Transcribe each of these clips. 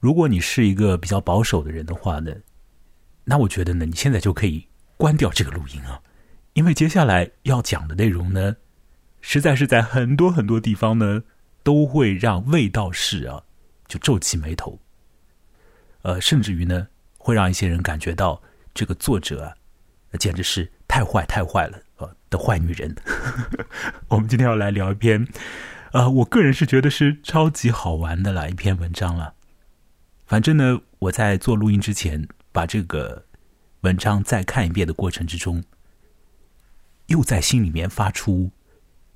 如果你是一个比较保守的人的话呢，那我觉得呢，你现在就可以关掉这个录音啊，因为接下来要讲的内容呢，实在是在很多很多地方呢，都会让味道士啊就皱起眉头，呃，甚至于呢，会让一些人感觉到这个作者啊，简直是太坏太坏了啊的坏女人。我们今天要来聊一篇，呃，我个人是觉得是超级好玩的啦一篇文章了。反正呢，我在做录音之前，把这个文章再看一遍的过程之中，又在心里面发出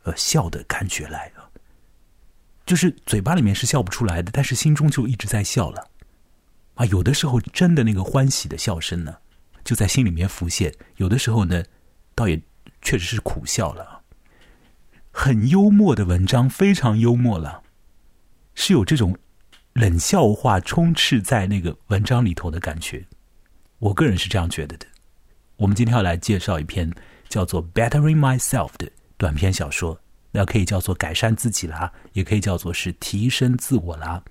呃笑的感觉来了，就是嘴巴里面是笑不出来的，但是心中就一直在笑了啊。有的时候真的那个欢喜的笑声呢，就在心里面浮现；有的时候呢，倒也确实是苦笑了。很幽默的文章，非常幽默了，是有这种。冷笑话充斥在那个文章里头的感觉，我个人是这样觉得的。我们今天要来介绍一篇叫做《Bettering Myself》的短篇小说，那可以叫做改善自己啦，也可以叫做是提升自我啦。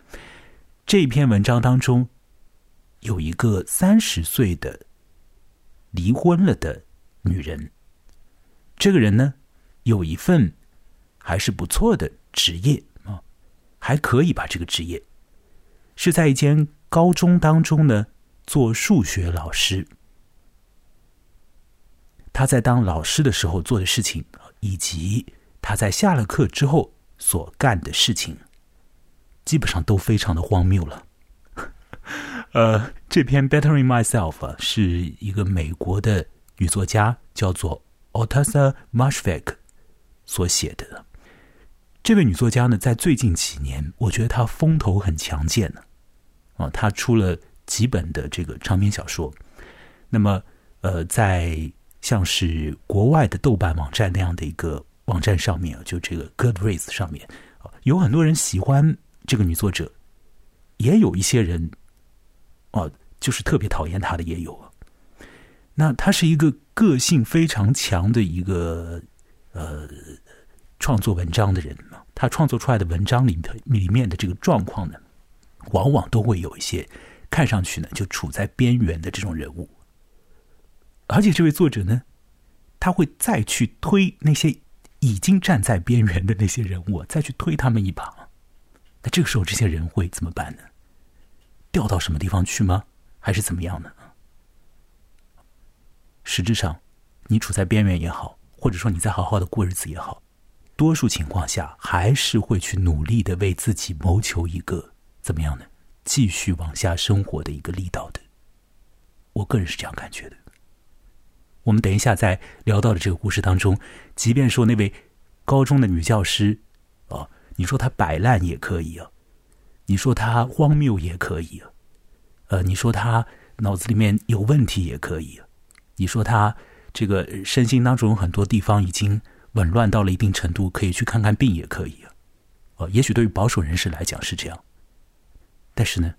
这篇文章当中有一个三十岁的离婚了的女人，这个人呢有一份还是不错的职业啊，还可以吧这个职业。是在一间高中当中呢，做数学老师。他在当老师的时候做的事情，以及他在下了课之后所干的事情，基本上都非常的荒谬了。呃，这篇《Bettering Myself》是一个美国的女作家叫做 Otasa m a s h v e k 所写的。这位女作家呢，在最近几年，我觉得她风头很强健呢。啊，她出了几本的这个长篇小说。那么，呃，在像是国外的豆瓣网站那样的一个网站上面啊，就这个 Goodreads 上面，有很多人喜欢这个女作者，也有一些人啊，就是特别讨厌她的也有。那她是一个个性非常强的一个呃。创作文章的人，他创作出来的文章里的里面的这个状况呢，往往都会有一些看上去呢就处在边缘的这种人物，而且这位作者呢，他会再去推那些已经站在边缘的那些人物，再去推他们一把。那这个时候，这些人会怎么办呢？掉到什么地方去吗？还是怎么样呢？实质上，你处在边缘也好，或者说你在好好的过日子也好。多数情况下，还是会去努力的为自己谋求一个怎么样呢？继续往下生活的一个力道的。我个人是这样感觉的。我们等一下在聊到的这个故事当中，即便说那位高中的女教师，啊，你说她摆烂也可以啊，你说她荒谬也可以啊，呃，你说她脑子里面有问题也可以啊，你说她这个身心当中有很多地方已经。紊乱到了一定程度，可以去看看病，也可以啊。哦，也许对于保守人士来讲是这样，但是呢，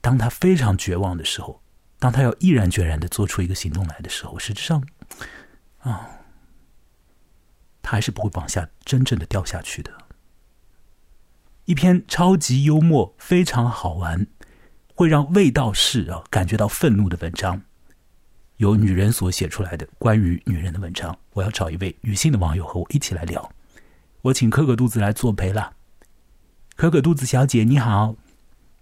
当他非常绝望的时候，当他要毅然决然的做出一个行动来的时候，实质上，啊，他还是不会往下真正的掉下去的。一篇超级幽默、非常好玩，会让味道士啊感觉到愤怒的文章。由女人所写出来的关于女人的文章，我要找一位女性的网友和我一起来聊。我请可可肚子来作陪了。可可肚子小姐你好。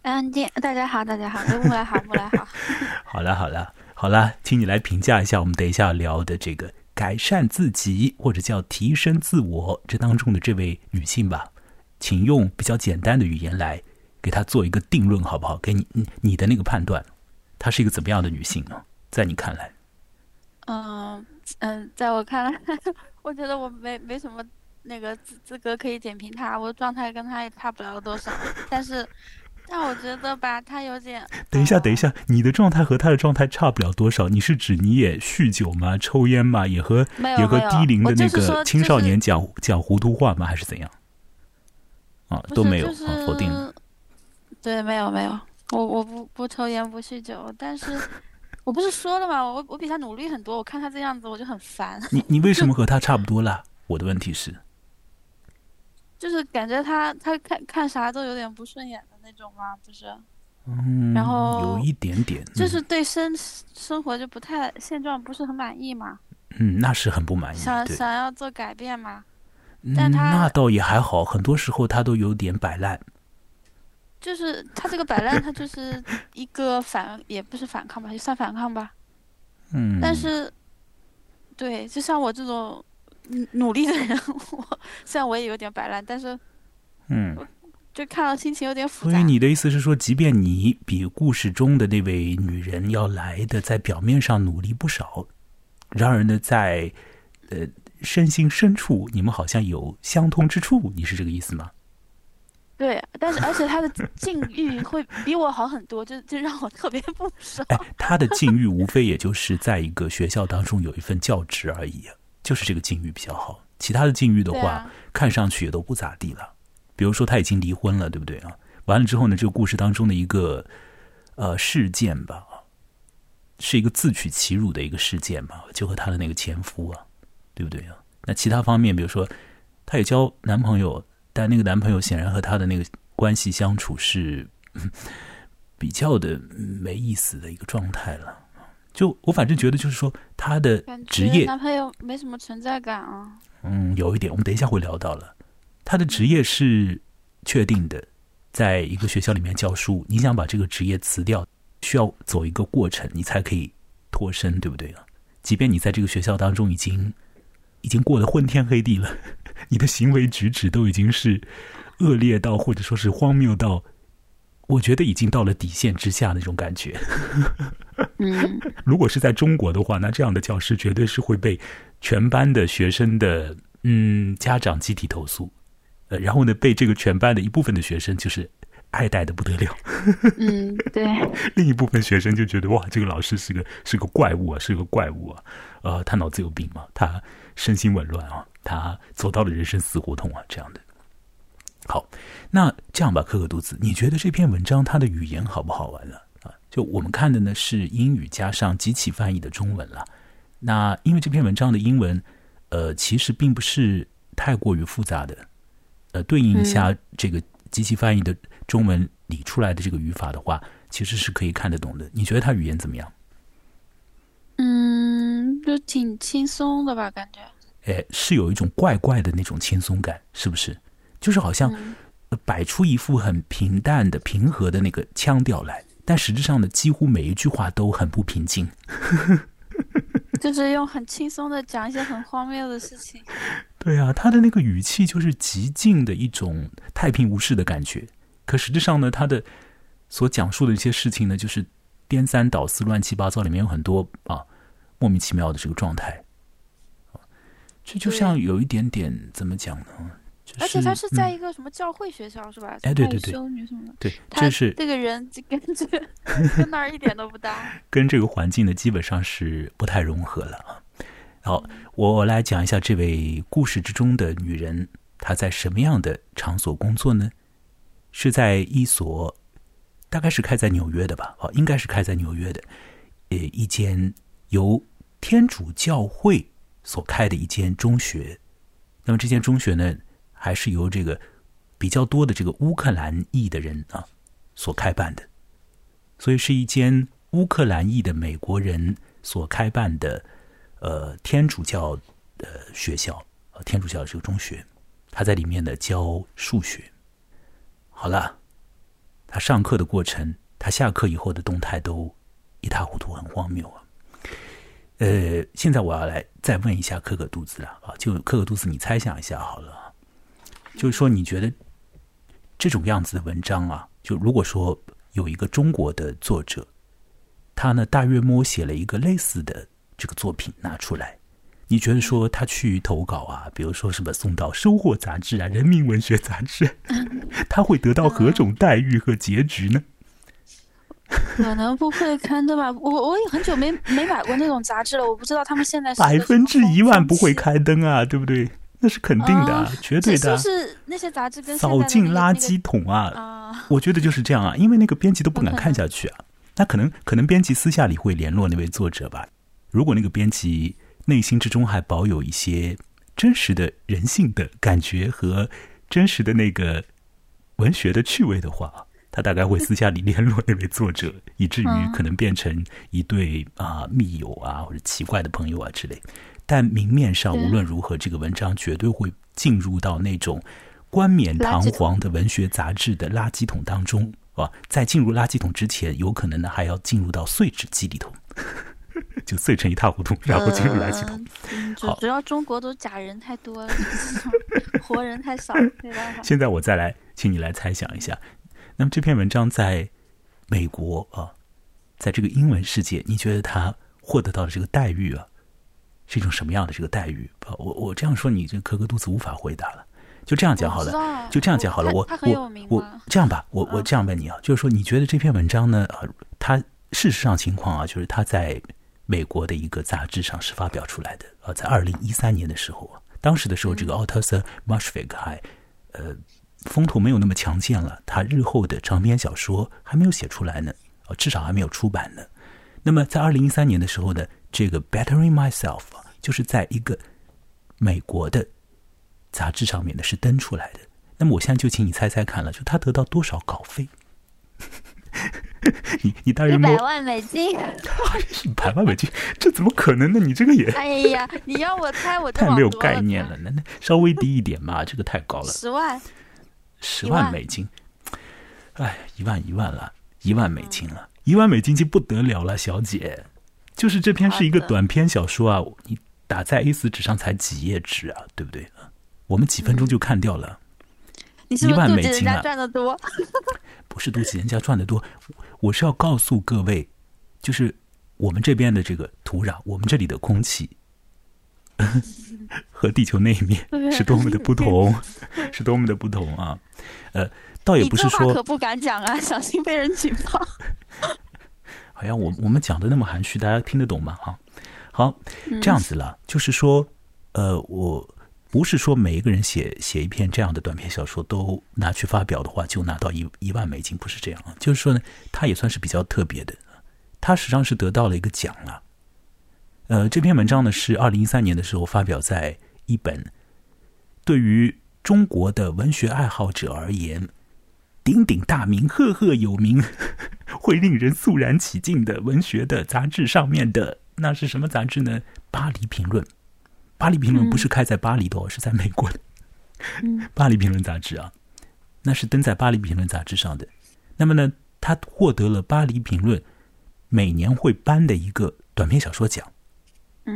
嗯，大家好，大家好，木来好，木来好。好了，好了，好了，请你来评价一下我们等一下聊的这个改善自己或者叫提升自我这当中的这位女性吧。请用比较简单的语言来给她做一个定论，好不好？给你你的那个判断，她是一个怎么样的女性呢？在你看来，嗯嗯，在我看来，我觉得我没没什么那个资资格可以点评他，我的状态跟他也差不了多少。但是，但我觉得吧，他有点……等一下，等一下，你的状态和他的状态差不了多少。你是指你也酗酒吗？抽烟吗？也和也和低龄的那个青少年讲讲糊涂话吗？还是怎样？啊，都没有啊，否定。对，没有没有，我我不不抽烟不酗酒，但是。我不是说了吗？我我比他努力很多。我看他这样子，我就很烦。你你为什么和他差不多啦？我的问题是，就是感觉他他看看啥都有点不顺眼的那种吗，不是？嗯，然后有一点点，就是对生生活就不太现状不是很满意嘛，嗯，那是很不满意，想想要做改变嘛。嗯但他那倒也还好，很多时候他都有点摆烂，就是他这个摆烂，他就是一个反，也不是反抗吧，也算反抗吧。嗯，但是，对，就像我这种努努力的人，我虽然我也有点摆烂，但是嗯，就看到心情有点复杂所以。你的意思是说，即便你比故事中的那位女人要来的在表面上努力不少，然而呢，在呃身心深处，你们好像有相通之处，你是这个意思吗？对，但是而且他的境遇会比我好很多，就就让我特别不爽。哎，他的境遇无非也就是在一个学校当中有一份教职而已，就是这个境遇比较好。其他的境遇的话，啊看上去也都不咋地了。比如说，他已经离婚了，对不对啊？完了之后呢，这个故事当中的一个呃事件吧，是一个自取其辱的一个事件嘛，就和她的那个前夫啊，对不对啊？那其他方面，比如说，她也交男朋友，但那个男朋友显然和她的那个关系相处是。嗯比较的嗯没意思的一个状态了。就我反正觉得，就是说他的职业，男朋友没什么存在感啊。嗯，有一点，我们等一下会聊到了。他的职业是确定的，在一个学校里面教书，你想把这个职业辞掉，需要走一个过程，你才可以脱身，对不对啊？即便你在这个学校当中已经已经过得昏天黑地了，你的行为举止都已经是恶劣到，或者说是荒谬到，我觉得已经到了底线之下那种感觉。嗯，如果是在中国的话，那这样的教师绝对是会被全班的学生的嗯家长集体投诉，呃，然后呢被这个全班的一部分的学生就是爱戴的不得了，嗯，对，另一部分学生就觉得哇，这个老师是个是个怪物啊，是个怪物啊，呃，他脑子有病嘛，他身心紊乱啊，他走到了人生死胡同啊，这样的。好，那这样吧，可可肚子，你觉得这篇文章它的语言好不好玩了啊？就我们看的呢是英语加上机器翻译的中文了。那因为这篇文章的英文，呃，其实并不是太过于复杂的，呃，对应一下这个机器翻译的中文理出来的这个语法的话，其实是可以看得懂的。你觉得它语言怎么样？挺轻松的吧，感觉。哎，是有一种怪怪的那种轻松感，是不是？就是好像摆出一副很平淡的、平和的那个腔调来，但实质上呢，几乎每一句话都很不平静。就是用很轻松的讲一些很荒谬的事情。对啊，他的那个语气就是极尽的一种太平无事的感觉，可实质上呢，他的所讲述的一些事情呢，就是颠三倒四、乱七八糟，里面有很多啊莫名其妙的这个状态。啊这就像有一点点怎么讲呢？就是、而且他是在嗯一个什么教会学校、是吧？哎对对对修女什么的。对，他这是这个人就跟这个 跟那儿一点都不搭。跟这个环境呢，基本上是不太融合了啊。好，我来讲一下这位故事之中的女人，她在什么样的场所工作呢？是在一所，大概是开在纽约的吧？哦，应该是开在纽约的，呃，一间由天主教会所开的一间中学。那么这间中学呢，还是由这个比较多的这个乌克兰裔的人啊所开办的。所以是一间乌克兰裔的美国人所开办的呃天主教的学校，呃天主教的这个中学，他在里面呢教数学。好了，他上课的过程，他下课以后的动态都一塌糊涂，很荒谬啊。呃，现在我要来再问一下可可肚子了啊，就可可肚子，你猜想一下好了啊，就是说你觉得这种样子的文章啊，就如果说有一个中国的作者，他呢大约摸写了一个类似的这个作品拿出来，你觉得说他去投稿啊，比如说什么送到《收获》杂志啊、《人民文学》杂志，他会得到何种待遇和结局呢？可能不会刊登吧，我我也很久没没买过那种杂志了，我不知道他们现在百分之一万不会开，刊登啊，对不对？那是肯定的绝对的就、是是那些杂志跟扫进垃圾桶啊！我觉得就是这样啊，因为那个编辑都不敢看下去啊。那可能可能编辑私下里会联络那位作者吧。如果那个编辑内心之中还保有一些真实的人性的感觉和真实的那个文学的趣味的话，他大概会私下里联络那位作者，以至于可能变成一对啊密友啊或者奇怪的朋友啊之类。但明面上无论如何，这个文章绝对会进入到那种冠冕堂皇的文学杂志的垃圾桶当中啊！在进入垃圾桶之前，有可能呢还要进入到碎纸机里头。就碎成一塌糊涂，然后进入垃圾桶。好，主要中国都假人太多了，活人太少，没办法。现在我再来，请你来猜想一下，那么这篇文章在美国啊，在这个英文世界，你觉得他获得到的这个待遇啊，是一种什么样的这个待遇？我我这样说，你这磕个肚子无法回答了。就这样讲好了，就这样讲好了。我我我这样吧，我我这样问你啊，就是说，你觉得这篇文章呢？啊，它事实上情况啊，就是它在。美国的一个杂志上是发表出来的啊，在二零一三年的时候啊，当时的时候，这个奥特瑟马什维克还呃风头没有那么强健了，他日后的长篇小说还没有写出来呢，啊，至少还没有出版呢。那么在二零一三年的时候呢，这个 Bettering Myself 就是在一个美国的杂志上面呢是登出来的。那么我现在就请你猜猜看了，就他得到多少稿费？你你大约一百万美金，一百万美金，这怎么可能呢？你这个也 哎呀，你要我猜，我太没有概念了。那那稍微低一点嘛，这个太高了。十万，十万美金，哎，一万一万了，一万美金了，一万美金就不得了了，小姐。就是这篇是一个短篇小说啊，你打在 A 四纸上才几页纸啊，对不对？我们几分钟就看掉了。一万美金啊！赚的多，不是妒忌人家赚的多，我是要告诉各位，就是我们这边的这个土壤，我们这里的空气，和地球那一面是多么的不同，是多么的不同啊！呃，倒也不是说可不敢讲啊，小心被人举报。好像我我们讲的那么含蓄，大家听得懂吗？哈，好，这样子了，就是说，呃，我。不是说每一个人写写一篇这样的短篇小说都拿去发表的话就拿到一一万美金，不是这样啊。就是说呢，他也算是比较特别的，他实际上是得到了一个奖了。呃，这篇文章呢是二零一三年的时候发表在一本对于中国的文学爱好者而言鼎鼎大名、赫赫有名、会令人肃然起敬的文学的杂志上面的。那是什么杂志呢？《巴黎评论》。巴黎评论不是开在巴黎的，是在美国的。巴黎评论杂志啊，那是登在巴黎评论杂志上的。那么呢，他获得了巴黎评论每年会颁的一个短篇小说奖。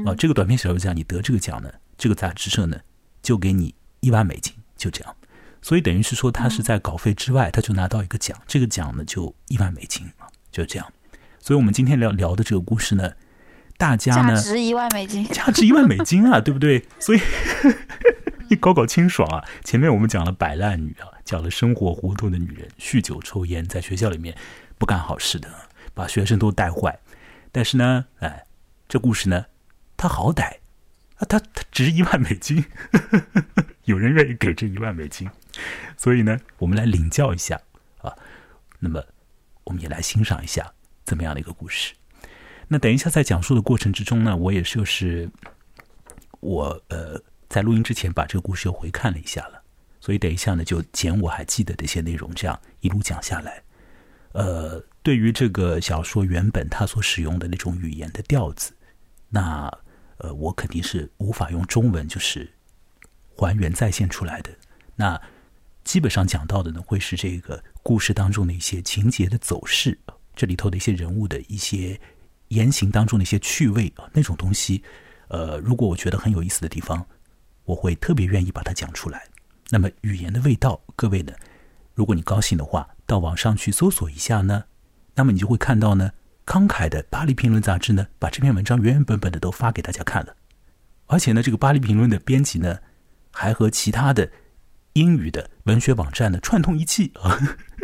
啊，这个短篇小说奖，你得这个奖呢，这个杂志社呢就给你一万美金，就这样。所以等于是说，他是在稿费之外，他就拿到一个奖，这个奖呢就一万美金啊，就这样。所以我们今天聊聊的这个故事呢。大家呢？价值一万美金，价值一万美金啊，对不对？所以 你搞搞清爽啊！前面我们讲了摆烂女啊，讲了生活糊涂的女人，酗酒抽烟，在学校里面不干好事的，把学生都带坏。但是呢，哎，这故事呢，他好歹啊，他他值一万美金，有人愿意给这一万美金，所以呢，我们来领教一下啊。那么，我们也来欣赏一下怎么样的一个故事。那等一下，在讲述的过程之中呢，我也就是我呃，在录音之前把这个故事又回看了一下了，所以等一下呢，就捡我还记得的一些内容，这样一路讲下来。呃，对于这个小说原本它所使用的那种语言的调子，那呃，我肯定是无法用中文就是还原再现出来的。那基本上讲到的呢，会是这个故事当中的一些情节的走势，这里头的一些人物的一些。言行当中的一些趣味啊，那种东西，呃，如果我觉得很有意思的地方，我会特别愿意把它讲出来。那么语言的味道，各位呢，如果你高兴的话，到网上去搜索一下呢，那么你就会看到呢，慷慨的《巴黎评论》杂志呢，把这篇文章原原本本的都发给大家看了，而且呢，这个《巴黎评论》的编辑呢，还和其他的英语的文学网站呢串通一气啊。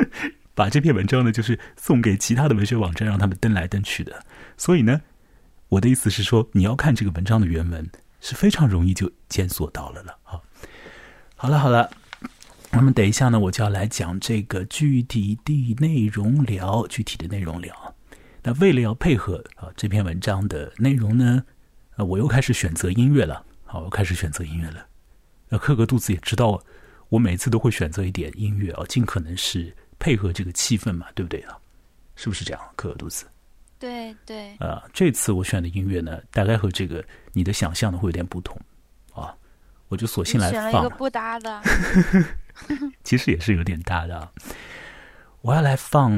把这篇文章呢，就是送给其他的文学网站，让他们登来登去的。所以呢，我的意思是说，你要看这个文章的原文是非常容易就检索到了了。好，好了好了，那么等一下呢，我就要来讲这个具体的内容聊，具体的内容聊。那为了要配合啊这篇文章的内容呢，啊，我又开始选择音乐了。好，我开始选择音乐了。那克格肚子也知道我每次都会选择一点音乐啊，尽可能是配合这个气氛嘛，对不对啊？是不是这样，克格杜子？对对。啊，这次我选的音乐呢，大概和这个你的想象的会有点不同啊，我就索性来选了一个不搭的。其实也是有点搭的啊。我要来放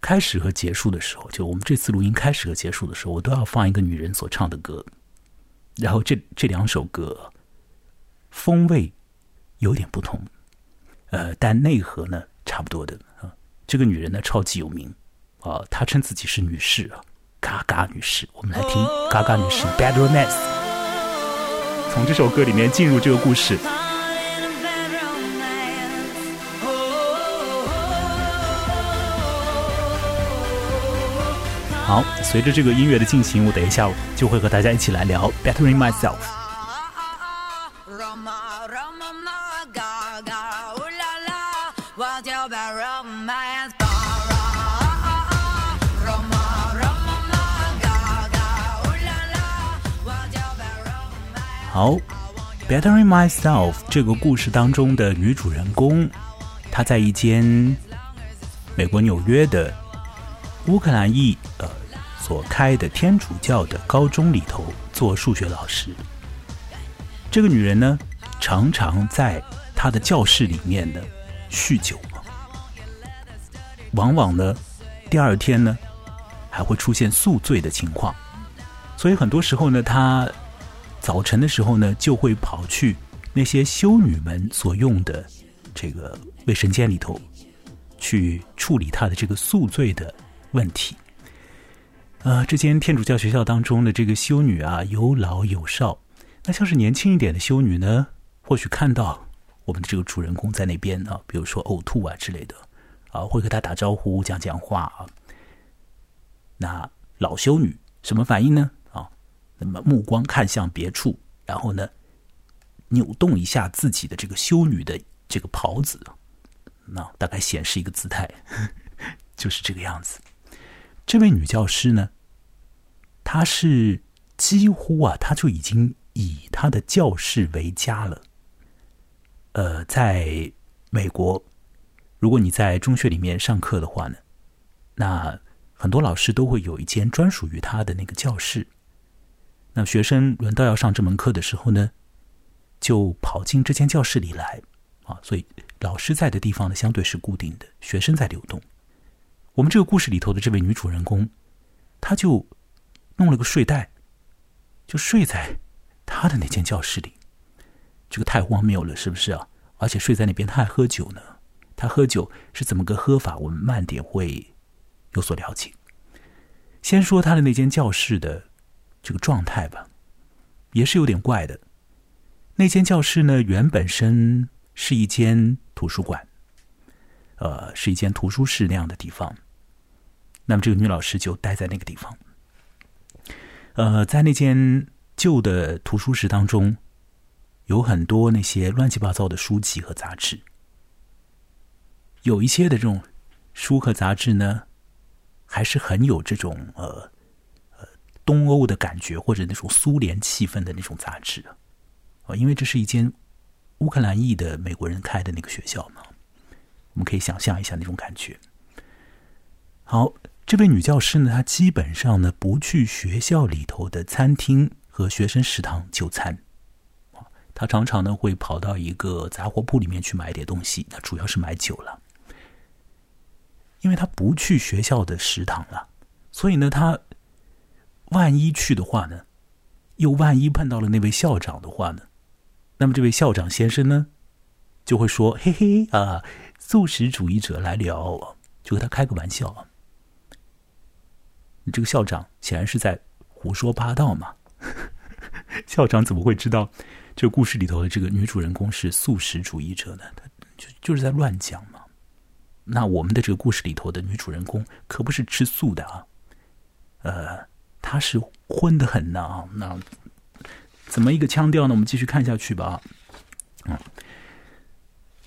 开始和结束的时候，就我们这次录音开始和结束的时候，我都要放一个女人所唱的歌。然后这这两首歌风味有点不同，呃，但内核呢差不多的啊。这个女人呢超级有名啊，她称自己是女士啊，嘎嘎女士。我们来听嘎嘎女士《Bad Romance》，从这首歌里面进入这个故事。好，随着这个音乐的进行，我等一下就会和大家一起来聊《Bettering Myself》。好，《Bettering Myself》这个故事当中的女主人公，她在一间美国纽约的。乌克兰裔呃所开的天主教的高中里头做数学老师，这个女人呢，常常在她的教室里面呢酗酒，往往呢第二天呢还会出现宿醉的情况，所以很多时候呢，她早晨的时候呢就会跑去那些修女们所用的这个卫生间里头去处理她的这个宿醉的。问题，呃，这间天主教学校当中的这个修女啊，有老有少。那像是年轻一点的修女呢，或许看到我们的这个主人公在那边啊，比如说呕吐啊之类的，啊，会和他打招呼、讲讲话啊。那老修女什么反应呢？啊，那么目光看向别处，然后呢，扭动一下自己的这个修女的这个袍子，那大概显示一个姿态，就是这个样子。这位女教师呢，她是几乎啊，她就已经以她的教室为家了。呃，在美国，如果你在中学里面上课的话呢，那很多老师都会有一间专属于他的那个教室。那学生轮到要上这门课的时候呢，就跑进这间教室里来啊。所以老师在的地方呢，相对是固定的，学生在流动。我们这个故事里头的这位女主人公，她就弄了个睡袋，就睡在她的那间教室里。这个太荒谬了，是不是啊？而且睡在那边，她还喝酒呢。她喝酒是怎么个喝法？我们慢点会有所了解。先说她的那间教室的这个状态吧，也是有点怪的。那间教室呢，原本身是一间图书馆，呃，是一间图书室那样的地方。那么这个女老师就待在那个地方，呃，在那间旧的图书室当中，有很多那些乱七八糟的书籍和杂志，有一些的这种书和杂志呢，还是很有这种呃呃东欧的感觉或者那种苏联气氛的那种杂志啊，因为这是一间乌克兰裔的美国人开的那个学校嘛，我们可以想象一下那种感觉。好。这位女教师呢，她基本上呢不去学校里头的餐厅和学生食堂就餐，她常常呢会跑到一个杂货铺里面去买点东西，那主要是买酒了。因为她不去学校的食堂了，所以呢，她万一去的话呢，又万一碰到了那位校长的话呢，那么这位校长先生呢，就会说：“嘿嘿啊，素食主义者来了，就和他开个玩笑。”这个校长显然是在胡说八道嘛？校长怎么会知道这故事里头的这个女主人公是素食主义者呢？他就就是在乱讲嘛。那我们的这个故事里头的女主人公可不是吃素的啊，呃，她是荤的很呢。那怎么一个腔调呢？我们继续看下去吧。嗯，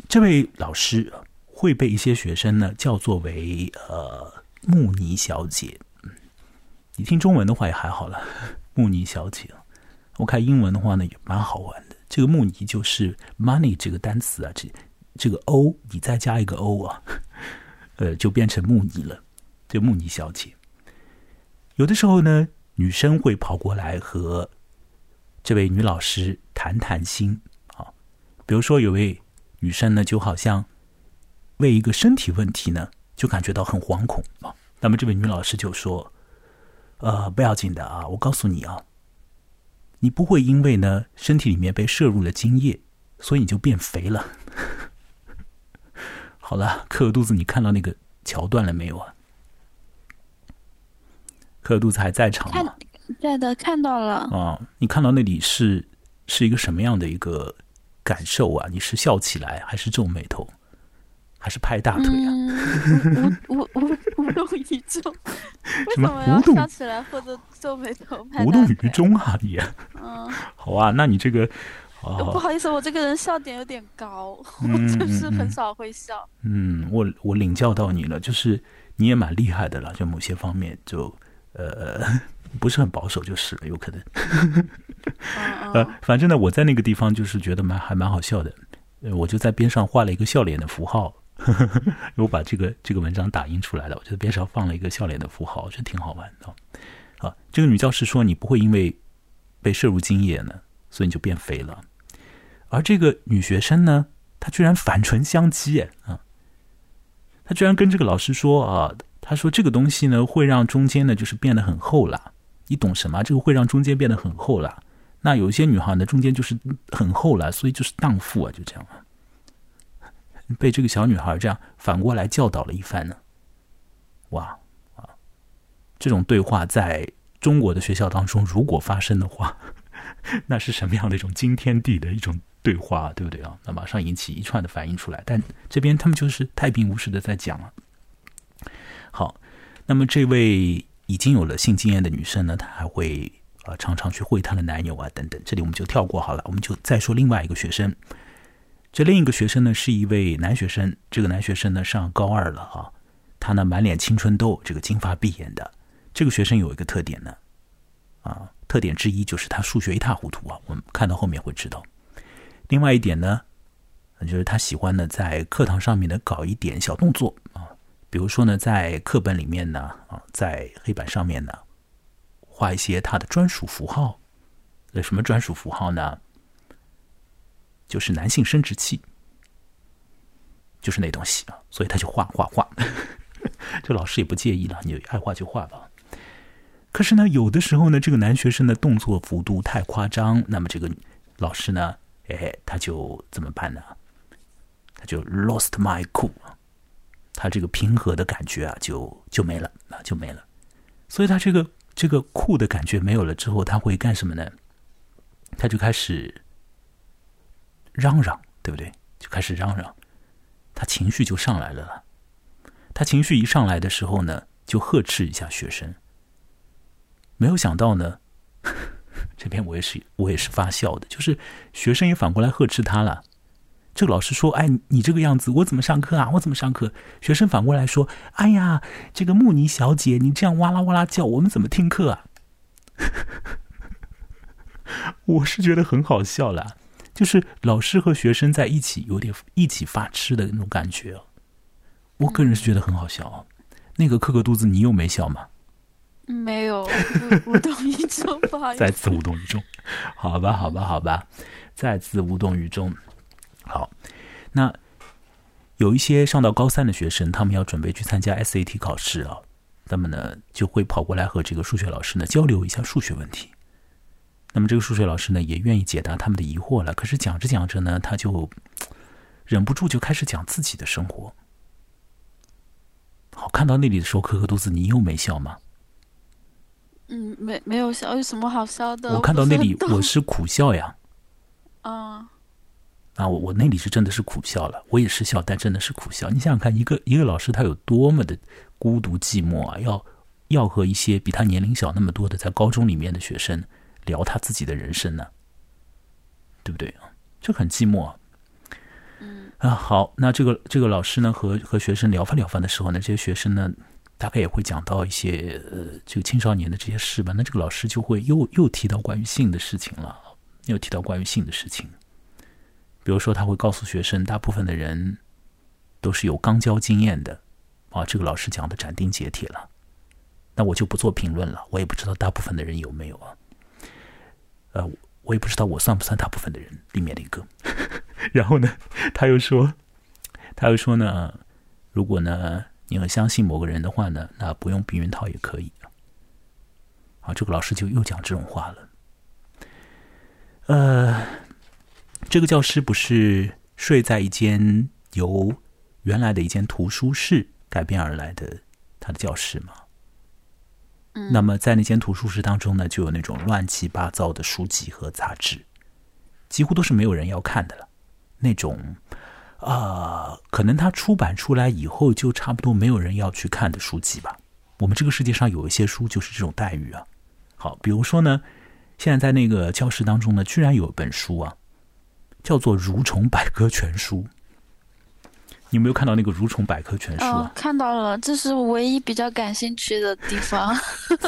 这位老师会被一些学生呢叫作为呃慕尼小姐。你听中文的话也还好了，慕尼小姐。我看英文的话呢也蛮好玩的，这个慕尼就是 money 这个单词啊，这这个 o 你再加一个 o 啊，呃，就变成慕尼了，这慕尼小姐。有的时候呢，女生会跑过来和这位女老师谈谈心啊，比如说有位女生呢，就好像为一个身体问题呢，就感觉到很惶恐啊。那么这位女老师就说：“呃，不要紧的啊，我告诉你啊。”你不会因为呢身体里面被摄入了精液，所以你就变肥了。好了，克尔肚子，你看到那个桥段了没有啊？克尔肚子还在场吗？在的，看到了。啊，你看到那里是是一个什么样的一个感受啊？你是笑起来，还是皱眉头，还是拍大腿啊？无无无 无动于衷。什么无动？笑起来或者皱眉头拍？无动于衷啊你？嗯，好啊，那你这个，不好意思，我这个人笑点有点高，我 就是很少会笑。嗯，我我领教到你了，就是你也蛮厉害的了，就某些方面就呃 不是很保守就是了，有可能。呃，反正呢，我在那个地方就是觉得蛮还蛮好笑的，我就在边上画了一个笑脸的符号。呵呵我把这个这个文章打印出来了，我觉得边上放了一个笑脸的符号，我觉得挺好玩的。啊，这个女教师说：“你不会因为被摄入精液呢，所以你就变肥了。”而这个女学生呢，她居然反唇相讥，啊，她居然跟这个老师说：“啊，她说这个东西呢，会让中间呢就是变得很厚了。你懂什么？这个会让中间变得很厚了。那有一些女孩呢，中间就是很厚了，所以就是荡妇啊，就这样。”被这个小女孩这样反过来教导了一番呢，哇啊！这种对话在中国的学校当中，如果发生的话，那是什么样的一种惊天地的一种对话，对不对啊？那马上引起一串的反应出来。但这边他们就是太平无事的在讲了。好，那么这位已经有了性经验的女生呢，她还会啊常常去会她的男友啊等等。这里我们就跳过好了，我们就再说另外一个学生。这另一个学生呢，是一位男学生。这个男学生呢，上高二了啊。他呢，满脸青春痘，这个金发碧眼的。这个学生有一个特点呢，啊，特点之一就是他数学一塌糊涂啊。我们看到后面会知道。另外一点呢，就是他喜欢呢，在课堂上面呢搞一点小动作啊，比如说呢，在课本里面呢，啊，在黑板上面呢，画一些他的专属符号。那什么专属符号呢？就是男性生殖器，就是那东西啊，所以他就画画画。这老师也不介意了，你爱画就画吧。可是呢，有的时候呢，这个男学生的动作幅度太夸张，那么这个老师呢，哎，他就怎么办呢？他就 lost my cool，他这个平和的感觉啊，就就没了啊，就没了。所以他这个这个酷的感觉没有了之后，他会干什么呢？他就开始。嚷嚷，对不对？就开始嚷嚷，他情绪就上来了。他情绪一上来的时候呢，就呵斥一下学生。没有想到呢，这边我也是我也是发笑的，就是学生也反过来呵斥他了。这个老师说：“哎，你这个样子，我怎么上课啊？我怎么上课？”学生反过来说：“哎呀，这个慕尼小姐，你这样哇啦哇啦叫，我们怎么听课啊？” 我是觉得很好笑了。就是老师和学生在一起，有点一起发痴的那种感觉我个人是觉得很好笑啊。那个克克肚子，你又没笑吗？没有，无动于衷，不好意思。再次无动于衷，好吧，好吧，好吧，再次无动于衷。好，那有一些上到高三的学生，他们要准备去参加 SAT 考试啊，那么呢，就会跑过来和这个数学老师呢交流一下数学问题。那么这个数学老师呢，也愿意解答他们的疑惑了。可是讲着讲着呢，他就忍不住就开始讲自己的生活。好，看到那里的时候，可可肚子，你又没笑吗？嗯，没没有笑，有什么好笑的？我看到那里，我是苦笑呀。啊。啊，我我那里是真的是苦笑了，我也是笑，但真的是苦笑。你想想看，一个一个老师他有多么的孤独寂寞啊，要要和一些比他年龄小那么多的在高中里面的学生。聊他自己的人生呢，对不对啊？就很寂寞。嗯啊，好，那这个这个老师呢，和和学生聊翻聊翻的时候呢，这些学生呢，大概也会讲到一些呃，这个青少年的这些事吧。那这个老师就会又又提到关于性的事情了。又提到关于性的事情，比如说他会告诉学生，大部分的人都是有肛交经验的，啊，这个老师讲的斩钉截铁了，那我就不做评论了，我也不知道大部分的人有没有啊，呃，我也不知道我算不算大部分的人里面的一个。然后呢，他又说，他又说呢，如果呢你很相信某个人的话呢，那不用避孕套也可以啊，这个老师就又讲这种话了。呃，这个教师不是睡在一间由原来的一间图书室改变而来的他的教室吗？嗯，那么在那间图书室当中呢，就有那种乱七八糟的书籍和杂志，几乎都是没有人要看的了。那种呃，可能它出版出来以后就差不多没有人要去看的书籍吧。我们这个世界上有一些书就是这种待遇啊。好，比如说呢。现在在那个教室当中呢，居然有一本书啊，叫做《蠕虫百科全书》。你有没有看到那个《蠕虫百科全书》啊？看到了，这是唯一比较感兴趣的地方。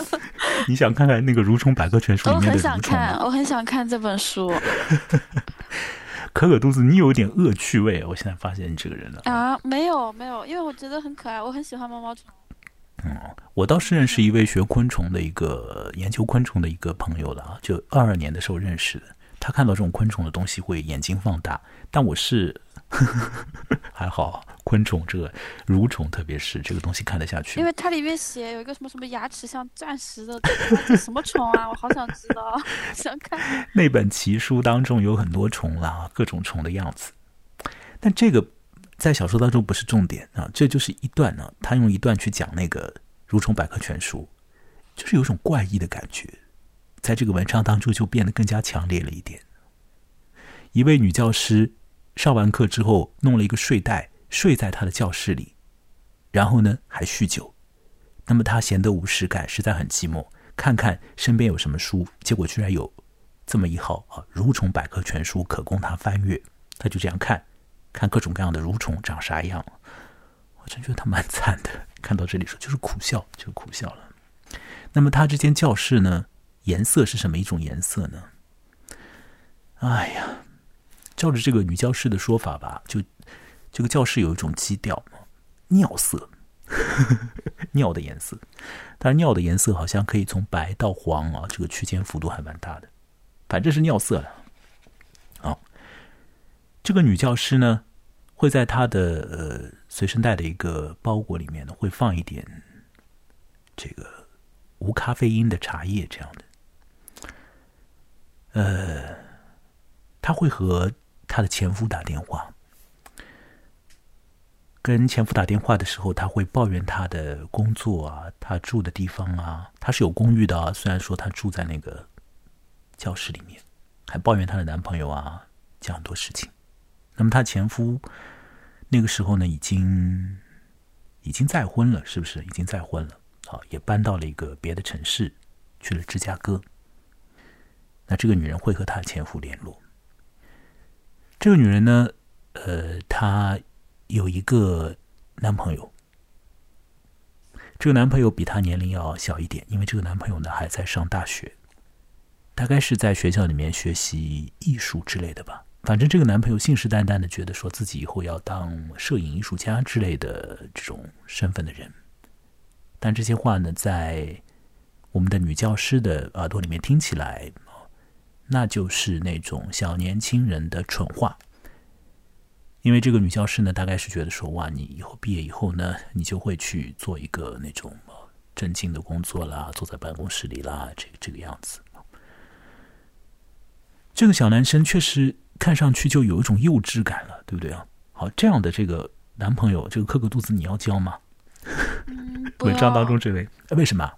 你想看看那个《蠕虫百科全书》里面的虫？我很想看，我很想看这本书。可可肚子，你有一点恶趣味。我现在发现你这个人了啊，没有没有，因为我觉得很可爱，我很喜欢毛毛虫。嗯，我倒是认识一位学昆虫的一个研究昆虫的一个朋友了啊，就二二年的时候认识的。他看到这种昆虫的东西会眼睛放大，但我是 还好，昆虫这个蠕虫，特别是这个东西看得下去。因为它里面写有一个什么什么牙齿像钻石的什么虫啊，我好想知道，想看。那本奇书当中有很多虫啦，各种虫的样子，但这个。在小说当中不是重点啊，这就是一段呢。他用一段去讲那个《蠕虫百科全书》，就是有种怪异的感觉，在这个文章当中就变得更加强烈了一点。一位女教师上完课之后，弄了一个睡袋睡在他的教室里，然后呢还酗酒。那么他闲得无事干，实在很寂寞，看看身边有什么书，结果居然有这么一号啊《蠕虫百科全书》可供他翻阅。他就这样看。看各种各样的蠕虫长啥样，我真觉得他蛮 惨的。看到这里说就是苦笑，就苦笑了。那么他这间教室呢，颜色是什么一种颜色呢？哎呀，照着这个女教师的说法吧，就这个教室有一种基调，尿色，尿的颜色。但是尿的颜色好像可以从白到黄啊，这个区间幅度还蛮大的，反正是尿色了。好这个女教师呢，会在她的呃随身带的一个包裹里面呢，会放一点这个无咖啡因的茶叶这样的。呃，她会和她的前夫打电话，跟前夫打电话的时候，她会抱怨她的工作啊，她住的地方啊，她是有公寓的啊，虽然说她住在那个教室里面，还抱怨她的男朋友啊，讲很多事情。那么她前夫那个时候呢，已经已经再婚了，是不是？已经再婚了，好，也搬到了一个别的城市，去了芝加哥。那这个女人会和她前夫联络。这个女人呢，呃，她有一个男朋友，这个男朋友比她年龄要小一点，因为这个男朋友呢还在上大学，大概是在学校里面学习艺术之类的吧。反正这个男朋友信誓旦旦的觉得说自己以后要当摄影艺术家之类的这种身份的人，但这些话呢，在我们的女教师的耳朵里面听起来，那就是那种小年轻人的蠢话。因为这个女教师呢，大概是觉得说，哇，你以后毕业以后呢，你就会去做一个那种正经的工作啦，坐在办公室里啦，这个这个样子。这个小男生确实。看上去就有一种幼稚感了，对不对啊？好，这样的这个男朋友，这个克克肚子，你要交吗？文章当中这位，为什么？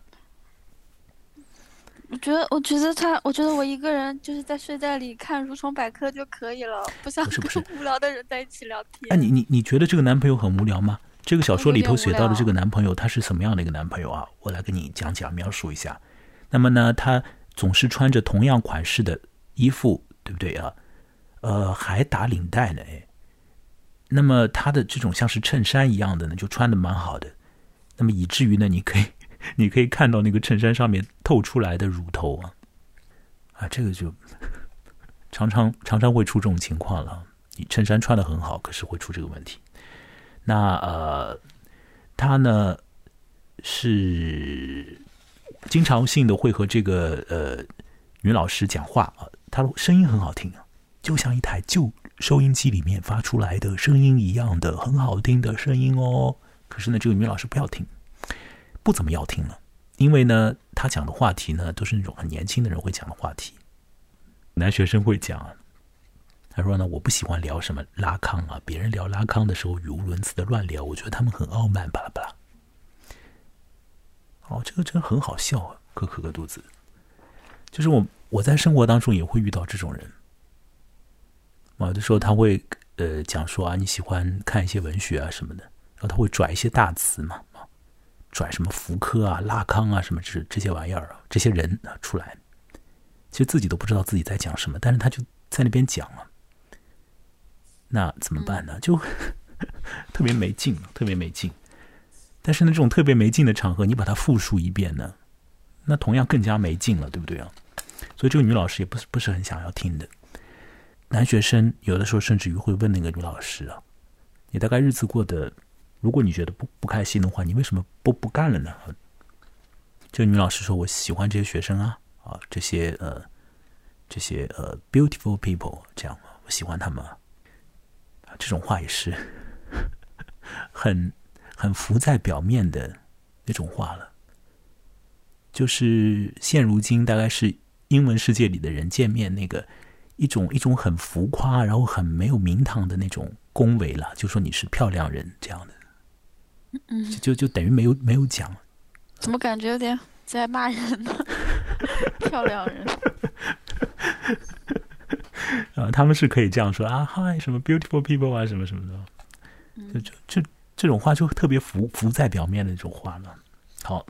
我觉得，我觉得他，我觉得我一个人就是在睡袋里看《蠕虫百科》就可以了，不想跟无聊的人在一起聊天。哎，你你你觉得这个男朋友很无聊吗？这个小说里头写到的这个男朋友，他是什么样的一个男朋友啊？我来跟你讲讲，描述一下。那么呢，他总是穿着同样款式的衣服，对不对啊？呃，还打领带呢，哎，那么他的这种像是衬衫一样的呢，就穿的蛮好的，那么以至于呢，你可以，你可以看到那个衬衫上面透出来的乳头啊，啊，这个就常常常常会出这种情况了。你衬衫穿的很好，可是会出这个问题。那呃，他呢是经常性的会和这个呃女老师讲话啊，她的声音很好听啊，就像一台旧收音机里面发出来的声音一样的很好听的声音哦。可是呢，这个女老师不要听，不怎么要听了，因为呢，他讲的话题呢都是那种很年轻的人会讲的话题，男学生会讲。他说呢，我不喜欢聊什么拉康啊，别人聊拉康的时候语无伦次的乱聊，我觉得他们很傲慢，巴拉巴拉。哦，这个真很好笑啊，可可个肚子。就是我我在生活当中也会遇到这种人，有的时候他会呃讲说啊，你喜欢看一些文学啊什么的，然后他会拽一些大词嘛，拽什么福柯啊、拉康啊什么这这些玩意儿啊，这些人啊出来，其实自己都不知道自己在讲什么，但是他就在那边讲了。那怎么办呢？就 特别没劲，特别没劲。但是呢，这种特别没劲的场合，你把它复述一遍呢，那同样更加没劲了，对不对啊？所以这个女老师也不是不是很想要听的。男学生有的时候甚至于会问那个女老师啊：“你大概日子过得，如果你觉得不不开心的话，你为什么不不干了呢？”这个女老师说：“我喜欢这些学生啊，啊，这些呃，这些呃，beautiful people，这样我喜欢他们。”这种话也是 很很浮在表面的那种话了，就是现如今大概是英文世界里的人见面那个一种一种很浮夸，然后很没有名堂的那种恭维了，就说你是漂亮人这样的，嗯，就就等于没有没有讲，怎么感觉有点在骂人呢？漂亮人。啊，他们是可以这样说啊，，Hi，，什么 beautiful people 啊，什么什么的，就就就这种话就特别浮浮在表面的那种话嘛。好，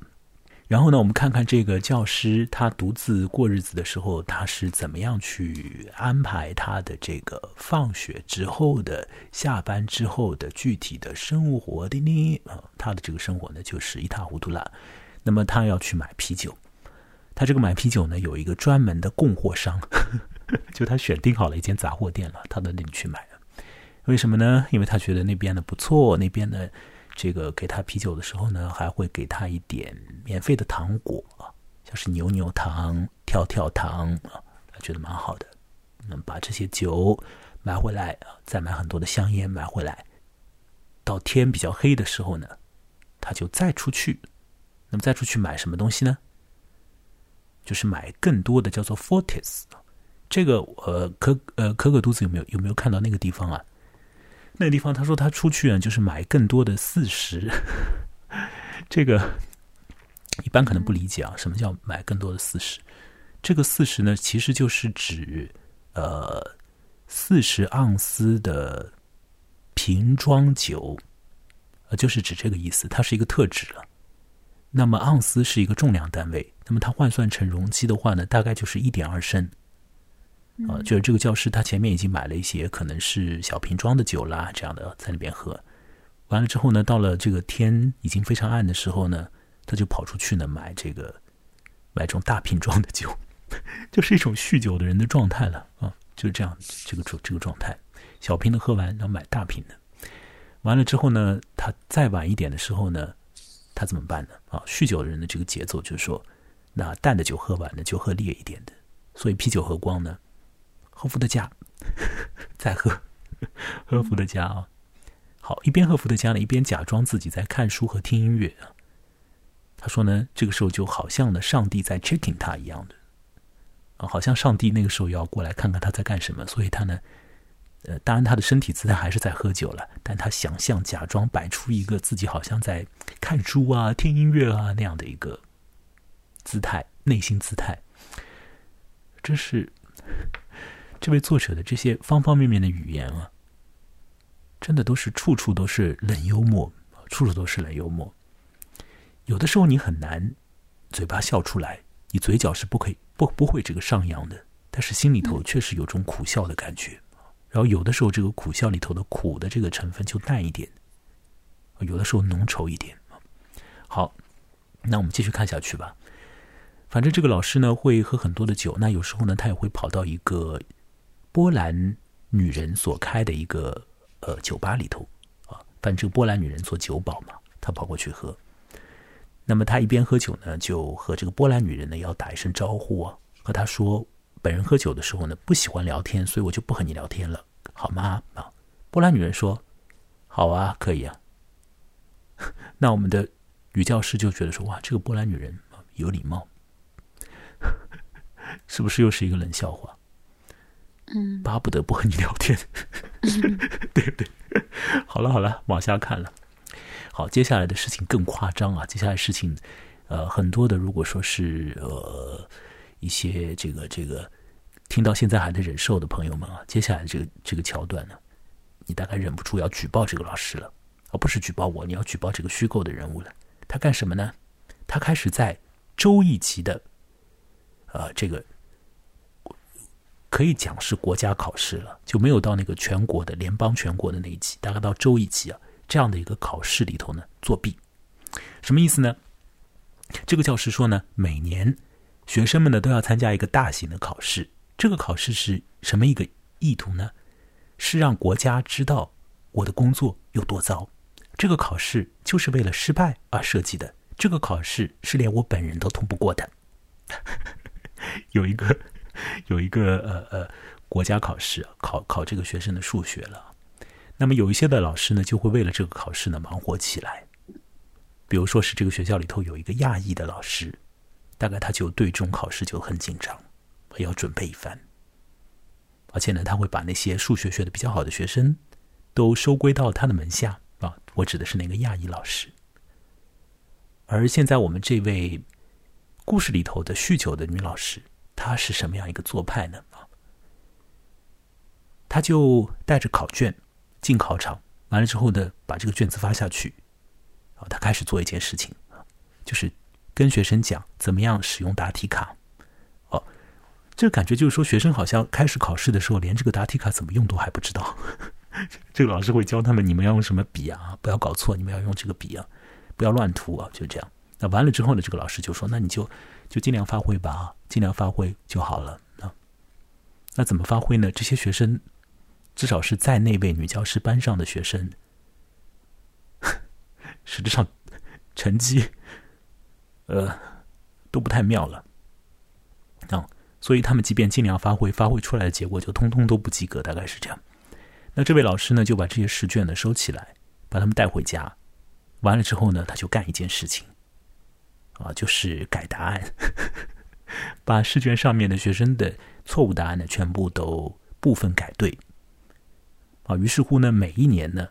然后呢，我们看看这个教师他独自过日子的时候，他是怎么样去安排他的这个放学之后的、下班之后的具体的生活的呢？啊，他的这个生活呢，就是一塌糊涂了。那么他要去买啤酒，他这个买啤酒呢，有一个专门的供货商。就他选定好了一间杂货店了，他到那里去买。为什么呢？因为他觉得那边的不错，那边的这个给他啤酒的时候呢，还会给他一点免费的糖果啊，像是牛牛糖、跳跳糖啊，他觉得蛮好的。那么把这些酒买回来啊，再买很多的香烟买回来，到天比较黑的时候呢，他就再出去。那么再出去买什么东西呢？就是买更多的叫做 Fortis。这个呃，可呃，可可肚子有没有有没有看到那个地方啊？那个地方他说他出去啊，就是买更多的四十。这个一般可能不理解啊，什么叫买更多的四十？这个四十呢，其实就是指呃四十盎司的瓶装酒，呃，就是指这个意思，它是一个特指了。那么盎司是一个重量单位，那么它换算成容积的话呢，大概就是一点二升。啊，就是这个教师，他前面已经买了一些可能是小瓶装的酒啦，这样的在那边喝。完了之后呢，到了这个天已经非常暗的时候呢，他就跑出去呢买这个买这种大瓶装的酒，就是一种酗酒的人的状态了啊，就是这样这个状这个状态。小瓶的喝完，然后买大瓶的。完了之后呢，他再晚一点的时候呢，他怎么办呢？啊，酗酒的人的这个节奏就是说，那淡的酒喝完了就喝烈一点的，所以啤酒喝光呢。喝伏特加，再喝，喝伏特加啊！好，一边喝伏特加呢，一边假装自己在看书和听音乐啊。他说呢，这个时候就好像呢，上帝在 checking 他一样的啊，好像上帝那个时候要过来看看他在干什么，所以他呢，呃，当然他的身体姿态还是在喝酒了，但他想象假装摆出一个自己好像在看书啊、听音乐啊那样的一个姿态，内心姿态，真是。这位作者的这些方方面面的语言啊，真的都是处处都是冷幽默，处处都是冷幽默。有的时候你很难嘴巴笑出来，你嘴角是不可以不不会这个上扬的，但是心里头确实有种苦笑的感觉。然后有的时候这个苦笑里头的苦的这个成分就淡一点，有的时候浓稠一点。好，那我们继续看下去吧。反正这个老师呢会喝很多的酒，那有时候呢他也会跑到一个。波兰女人所开的一个呃酒吧里头啊，反正波兰女人做酒保嘛，她跑过去喝。那么他一边喝酒呢，就和这个波兰女人呢要打一声招呼啊，和他说，本人喝酒的时候呢不喜欢聊天，所以我就不和你聊天了，好吗？啊，波兰女人说，好啊，可以啊。那我们的女教师就觉得说，哇，这个波兰女人有礼貌，是不是又是一个冷笑话？嗯，巴不得不和你聊天，对不对？好了好了，往下看了。好，接下来的事情更夸张啊！接下来事情，呃，很多的，如果说是呃一些这个这个听到现在还在忍受的朋友们啊，接下来这个这个桥段呢，你大概忍不住要举报这个老师了，而不是举报我，你要举报这个虚构的人物了。他干什么呢？他开始在周易集的，呃，这个可以讲是国家考试了，就没有到那个全国的联邦全国的那一级，大概到州一级啊。这样的一个考试里头呢，作弊，什么意思呢？这个教师说呢，每年学生们呢都要参加一个大型的考试，这个考试是什么一个意图呢？是让国家知道我的工作有多糟。这个考试就是为了失败而设计的，这个考试是连我本人都通不过的。有一个 有一个呃呃国家考试，考考这个学生的数学了。那么有一些的老师呢，就会为了这个考试呢忙活起来。比如说是这个学校里头有一个亚裔的老师，大概他就对这种考试就很紧张，要准备一番。而且呢，他会把那些数学学的比较好的学生都收归到他的门下啊。我指的是那个亚裔老师。而现在我们这位故事里头的酗酒的女老师，他是什么样一个做派呢？啊，他就带着考卷。进考场完了之后呢，把这个卷子发下去，啊，他开始做一件事情，就是跟学生讲怎么样使用答题卡。哦，这个感觉就是说，学生好像开始考试的时候，连这个答题卡怎么用都还不知道。这个老师会教他们，你们要用什么笔啊？不要搞错，你们要用这个笔啊，不要乱涂啊，就这样。那完了之后呢，这个老师就说：“那你就就尽量发挥吧，尽量发挥就好了。”那那怎么发挥呢？这些学生。至少是在那位女教师班上的学生，实质上成绩，呃，都不太妙了啊。所以他们即便尽量发挥，发挥出来的结果就通通都不及格，大概是这样。那这位老师呢，就把这些试卷呢收起来，把他们带回家。完了之后呢，他就干一件事情，啊，就是改答案，把试卷上面的学生的错误答案呢，全部都部分改对。啊，于是乎呢，每一年呢，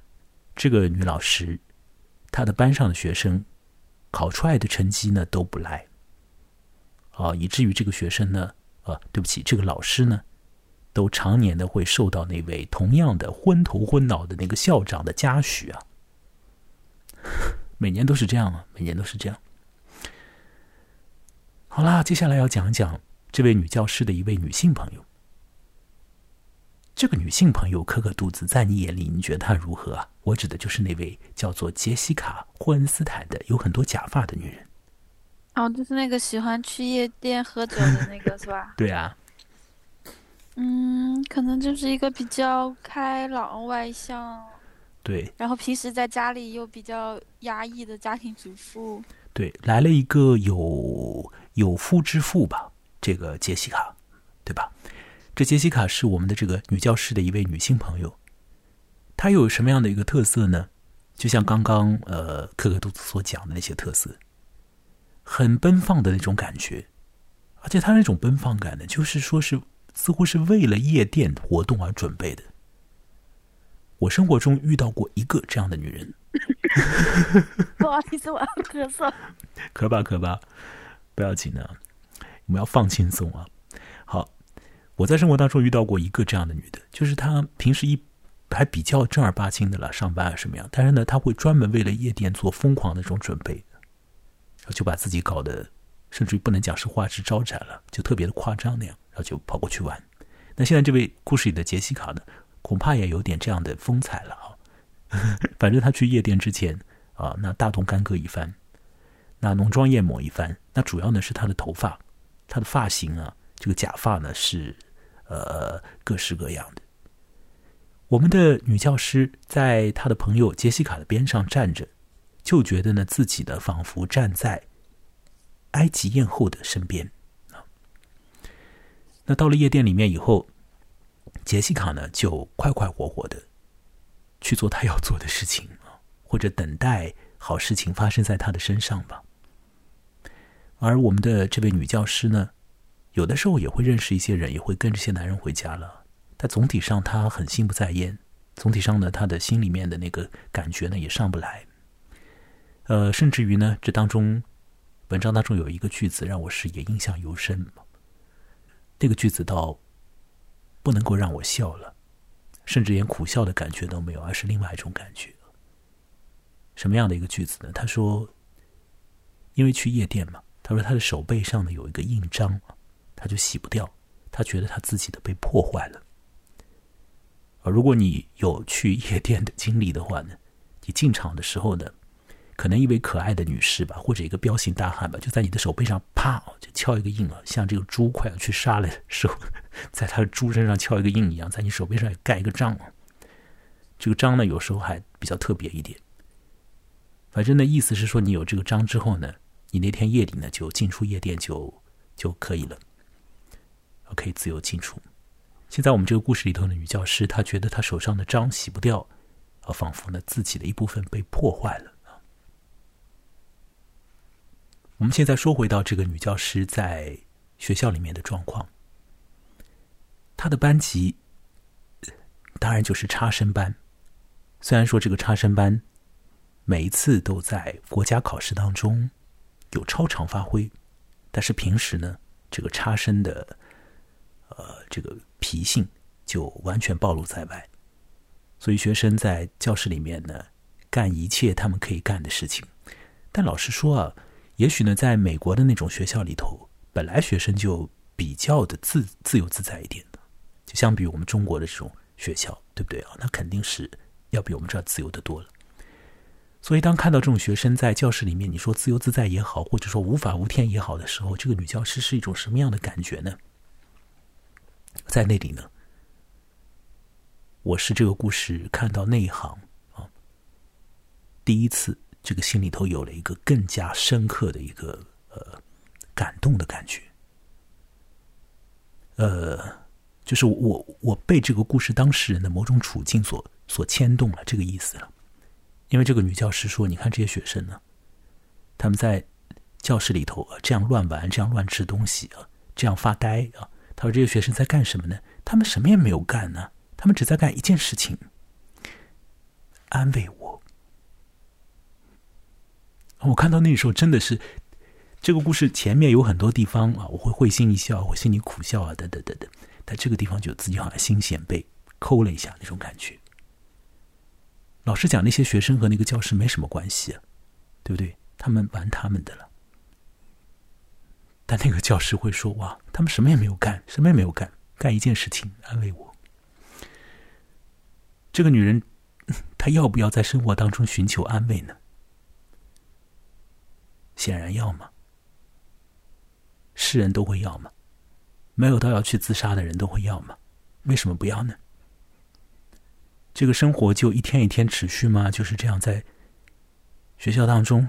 这个女老师，她的班上的学生考出来的成绩呢都不赖，啊，以至于这个学生呢，啊，对不起，这个老师呢，都常年的会受到那位同样的昏头昏脑的那个校长的嘉许啊，每年都是这样啊，每年都是这样。好啦，接下来要讲一讲这位女教师的一位女性朋友。这个女性朋友可可肚子，在你眼里，你觉得她如何啊？我指的就是那位叫做杰西卡·霍恩斯坦的，有很多假发的女人。哦，就是那个喜欢去夜店喝酒的那个，是吧？对啊。嗯，可能就是一个比较开朗、外向，对。然后平时在家里又比较压抑的家庭主妇。对，来了一个有有夫之妇吧，这个杰西卡，对吧？这杰西卡是我们的这个女教师的一位女性朋友，她有什么样的一个特色呢？就像刚刚呃可可肚子所讲的那些特色，很奔放的那种感觉，而且她那种奔放感呢，就是说是似乎是为了夜店活动而准备的。我生活中遇到过一个这样的女人。不好意思，我要咳嗽。咳 吧咳吧，不要紧啊，我们要放轻松啊。好。我在生活当中遇到过一个这样的女的，就是她平时一还比较正儿八经的了，上班啊什么样，但是呢，她会专门为了夜店做疯狂的这种准备，就把自己搞得甚至于不能讲是花枝招展了，就特别的夸张那样，然后就跑过去玩。那现在这位故事里的杰西卡呢，恐怕也有点这样的风采了啊。反正她去夜店之前啊，那大动干戈一番，那浓妆艳抹一番，那主要呢是她的头发，她的发型啊。这个假发呢是，呃，各式各样的。我们的女教师在她的朋友杰西卡的边上站着，就觉得呢自己的仿佛站在埃及艳后的身边啊。那到了夜店里面以后，杰西卡呢就快快活活的去做她要做的事情啊，或者等待好事情发生在她的身上吧。而我们的这位女教师呢，有的时候也会认识一些人，也会跟这些男人回家了。但总体上，她很心不在焉。总体上呢，她的心里面的那个感觉呢，也上不来。呃，甚至于呢，这当中，文章当中有一个句子让我是也印象尤深。那个句子倒不能够让我笑了，甚至连苦笑的感觉都没有，而是另外一种感觉。什么样的一个句子呢？他说：“因为去夜店嘛，他说他的手背上呢有一个印章，他就洗不掉，他觉得他自己的被破坏了。”啊，如果你有去夜店的经历的话呢，你进场的时候呢，可能一位可爱的女士吧，或者一个彪形大汉吧，就在你的手背上啪就敲一个印啊，像这个猪快要去杀了的时候，在他的猪身上敲一个印一样，在你手背上盖一个章。这个章呢，有时候还比较特别一点。反正呢，意思是说，你有这个章之后呢，你那天夜里呢就进出夜店就就可以了，可以自由进出。现在我们这个故事里头的女教师，她觉得她手上的章洗不掉，啊，仿佛呢自己的一部分被破坏了我们现在说回到这个女教师在学校里面的状况，她的班级当然就是差生班。虽然说这个差生班每一次都在国家考试当中有超常发挥，但是平时呢，这个差生的。呃，这个脾性就完全暴露在外，所以学生在教室里面呢，干一切他们可以干的事情。但老实说啊，也许呢，在美国的那种学校里头，本来学生就比较的自自由自在一点的，就相比我们中国的这种学校，对不对啊？那肯定是要比我们这儿自由的多了。所以，当看到这种学生在教室里面，你说自由自在也好，或者说无法无天也好的时候，这个女教师是一种什么样的感觉呢？在那里呢，我是这个故事看到那一行啊，第一次这个心里头有了一个更加深刻的一个呃感动的感觉，呃，就是我我被这个故事当事人的某种处境所所牵动了，这个意思了。因为这个女教师说：“你看这些学生呢，他们在教室里头啊这样乱玩，这样乱吃东西啊，这样发呆啊。”他说：“这些学生在干什么呢？他们什么也没有干呢，他们只在干一件事情，安慰我。”我看到那时候真的是，这个故事前面有很多地方啊，我会会心一笑，我心里苦笑啊，等等等等。但这个地方就自己好像心弦被抠了一下那种感觉。老师讲，那些学生和那个教师没什么关系，对不对？他们玩他们的了。但那个教师会说：“哇，他们什么也没有干，什么也没有干，干一件事情安慰我。”这个女人，她要不要在生活当中寻求安慰呢？显然要嘛。是人都会要嘛，没有到要去自杀的人都会要嘛，为什么不要呢？这个生活就一天一天持续吗？就是这样在学校当中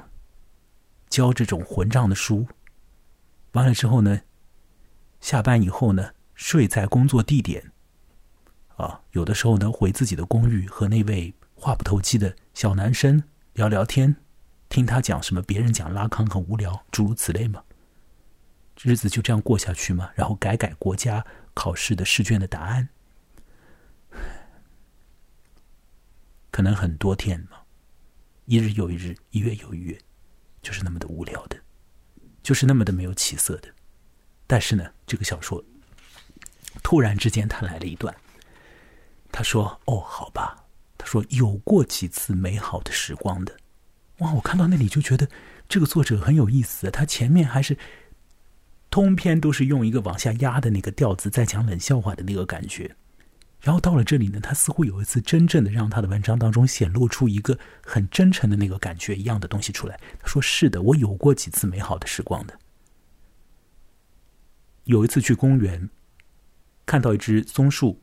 教这种混账的书。完了之后呢，下班以后呢，睡在工作地点，啊，有的时候呢，回自己的公寓和那位话不投机的小男生聊聊天，听他讲什么别人讲拉康很无聊，诸如此类嘛。日子就这样过下去嘛，然后改改国家考试的试卷的答案，可能很多天嘛，一日又一日，一月又一月，就是那么的无聊的。就是那么的没有起色的，但是呢，这个小说突然之间他来了一段，他说：“哦，好吧。”他说：“有过几次美好的时光的。”哇，我看到那里就觉得这个作者很有意思。他前面还是通篇都是用一个往下压的那个调子在讲冷笑话的那个感觉。然后到了这里呢，他似乎有一次真正的让他的文章当中显露出一个很真诚的那个感觉一样的东西出来。他说：“是的，我有过几次美好的时光的。有一次去公园，看到一只松树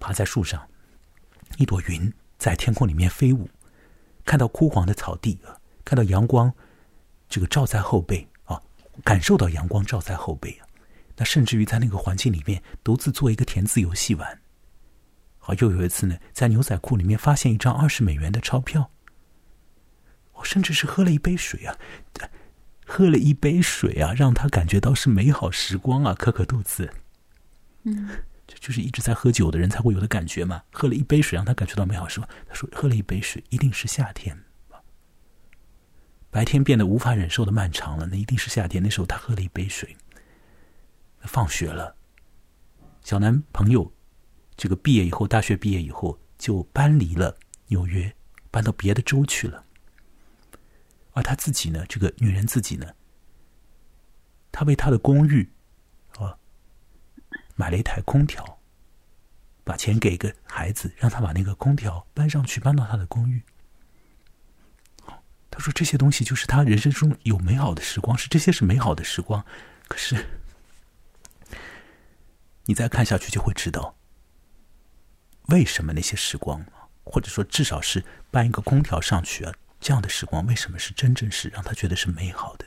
爬在树上，一朵云在天空里面飞舞，看到枯黄的草地，看到阳光这个照在后背啊，感受到阳光照在后背啊，那甚至于在那个环境里面独自做一个填字游戏玩。好，又有一次呢，在牛仔裤里面发现一张二十美元的钞票。我甚至是喝了一杯水啊，喝了一杯水啊，让他感觉到是美好时光啊，可可肚子。嗯，这就是一直在喝酒的人才会有的感觉嘛。喝了一杯水，让他感觉到美好时光。他说，喝了一杯水，一定是夏天。白天变得无法忍受的漫长了，那一定是夏天。那时候他喝了一杯水。放学了，小男朋友这个毕业以后，大学毕业以后就搬离了纽约，搬到别的州去了。而她自己呢？这个女人自己呢？她为她的公寓，啊，买了一台空调，把钱给一个孩子，让他把那个空调搬上去，搬到他的公寓。他说这些东西就是他人生中有美好的时光，是这些是美好的时光。可是，你再看下去就会知道，为什么那些时光，或者说至少是搬一个空调上去啊。这样的时光为什么是真正是让他觉得是美好的？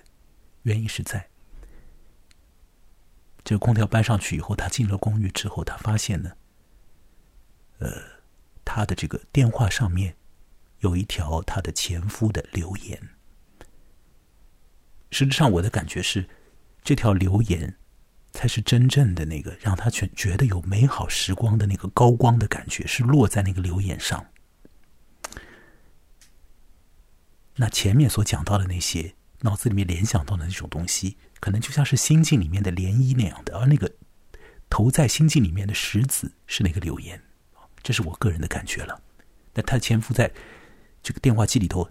原因是在这个空调搬上去以后，他进了公寓之后，他发现呢，呃，他的这个电话上面有一条他的前夫的留言。实质上，我的感觉是，这条留言才是真正的那个让他觉觉得有美好时光的那个高光的感觉，是落在那个留言上。那前面所讲到的那些脑子里面联想到的那种东西，可能就像是心境里面的涟漪那样的，而那个投在心境里面的石子是那个留言，这是我个人的感觉了。那他前夫在这个电话机里头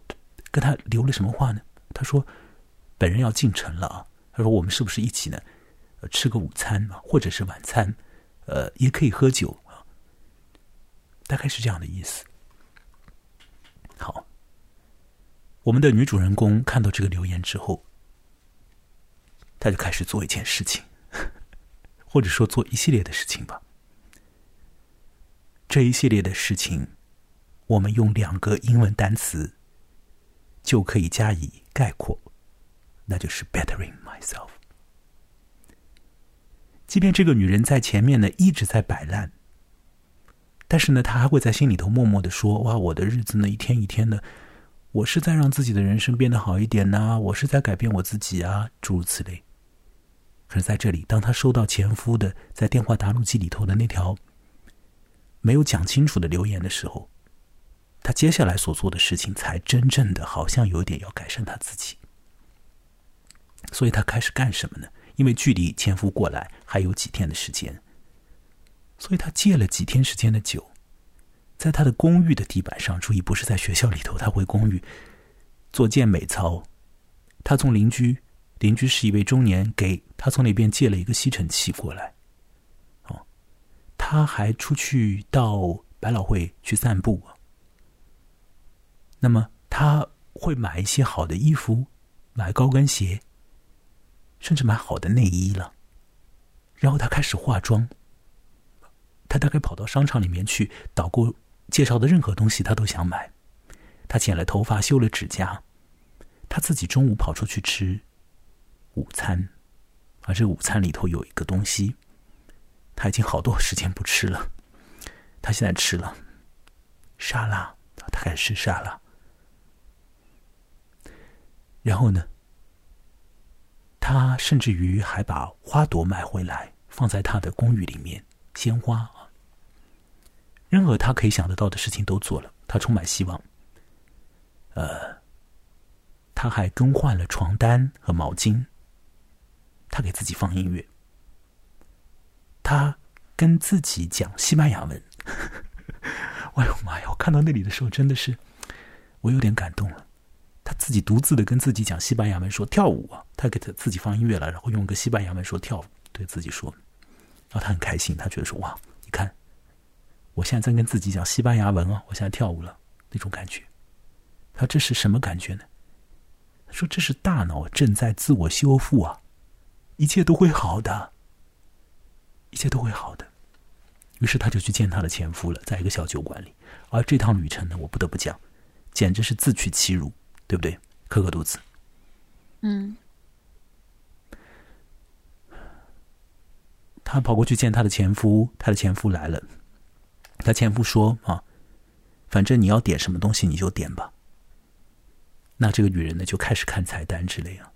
跟他留了什么话呢？他说：“本人要进城了啊。”他说：“我们是不是一起呢？吃个午餐嘛，或者是晚餐？呃，也可以喝酒啊。”大概是这样的意思。好。我们的女主人公看到这个留言之后，她就开始做一件事情，或者说做一系列的事情吧。这一系列的事情，我们用两个英文单词就可以加以概括，那就是 “bettering myself”。即便这个女人在前面呢一直在摆烂，但是呢，她还会在心里头默默的说：“哇，我的日子呢一天一天的。”我是在让自己的人生变得好一点呐，我是在改变我自己啊，诸如此类。可是在这里，当他收到前夫的在电话答录机里头的那条没有讲清楚的留言的时候，他接下来所做的事情才真正的好像有点要改善他自己。所以他开始干什么呢？因为距离前夫过来还有几天的时间，所以他借了几天时间的酒。在他的公寓的地板上，注意不是在学校里头，他回公寓做健美操。他从邻居，邻居是一位中年，给他从那边借了一个吸尘器过来。哦，他还出去到百老汇去散步。那么他会买一些好的衣服，买高跟鞋，甚至买好的内衣了。然后他开始化妆。他大概跑到商场里面去导购。介绍的任何东西他都想买，他剪了头发，修了指甲，他自己中午跑出去吃午餐，而这午餐里头有一个东西，他已经好多时间不吃了，他现在吃了沙拉，他开始吃沙拉，然后呢，他甚至于还把花朵买回来放在他的公寓里面，鲜花啊。任何他可以想得到的事情都做了，他充满希望。呃，他还更换了床单和毛巾。他给自己放音乐。他跟自己讲西班牙文。哎呦妈呀！我看到那里的时候真的是，我有点感动了。他自己独自的跟自己讲西班牙文，说跳舞啊。他给他自己放音乐了，然后用个西班牙文说跳舞，对自己说。然后他很开心，他觉得说哇，你看。我现在在跟自己讲西班牙文啊！我现在跳舞了，那种感觉。他：“这是什么感觉呢？”说：“这是大脑正在自我修复啊，一切都会好的，一切都会好的。”于是他就去见她的前夫了，在一个小酒馆里。而这趟旅程呢，我不得不讲，简直是自取其辱，对不对？可可肚子。嗯。她跑过去见她的前夫，她的前夫来了。她前夫说：“啊，反正你要点什么东西你就点吧。”那这个女人呢，就开始看菜单之类啊。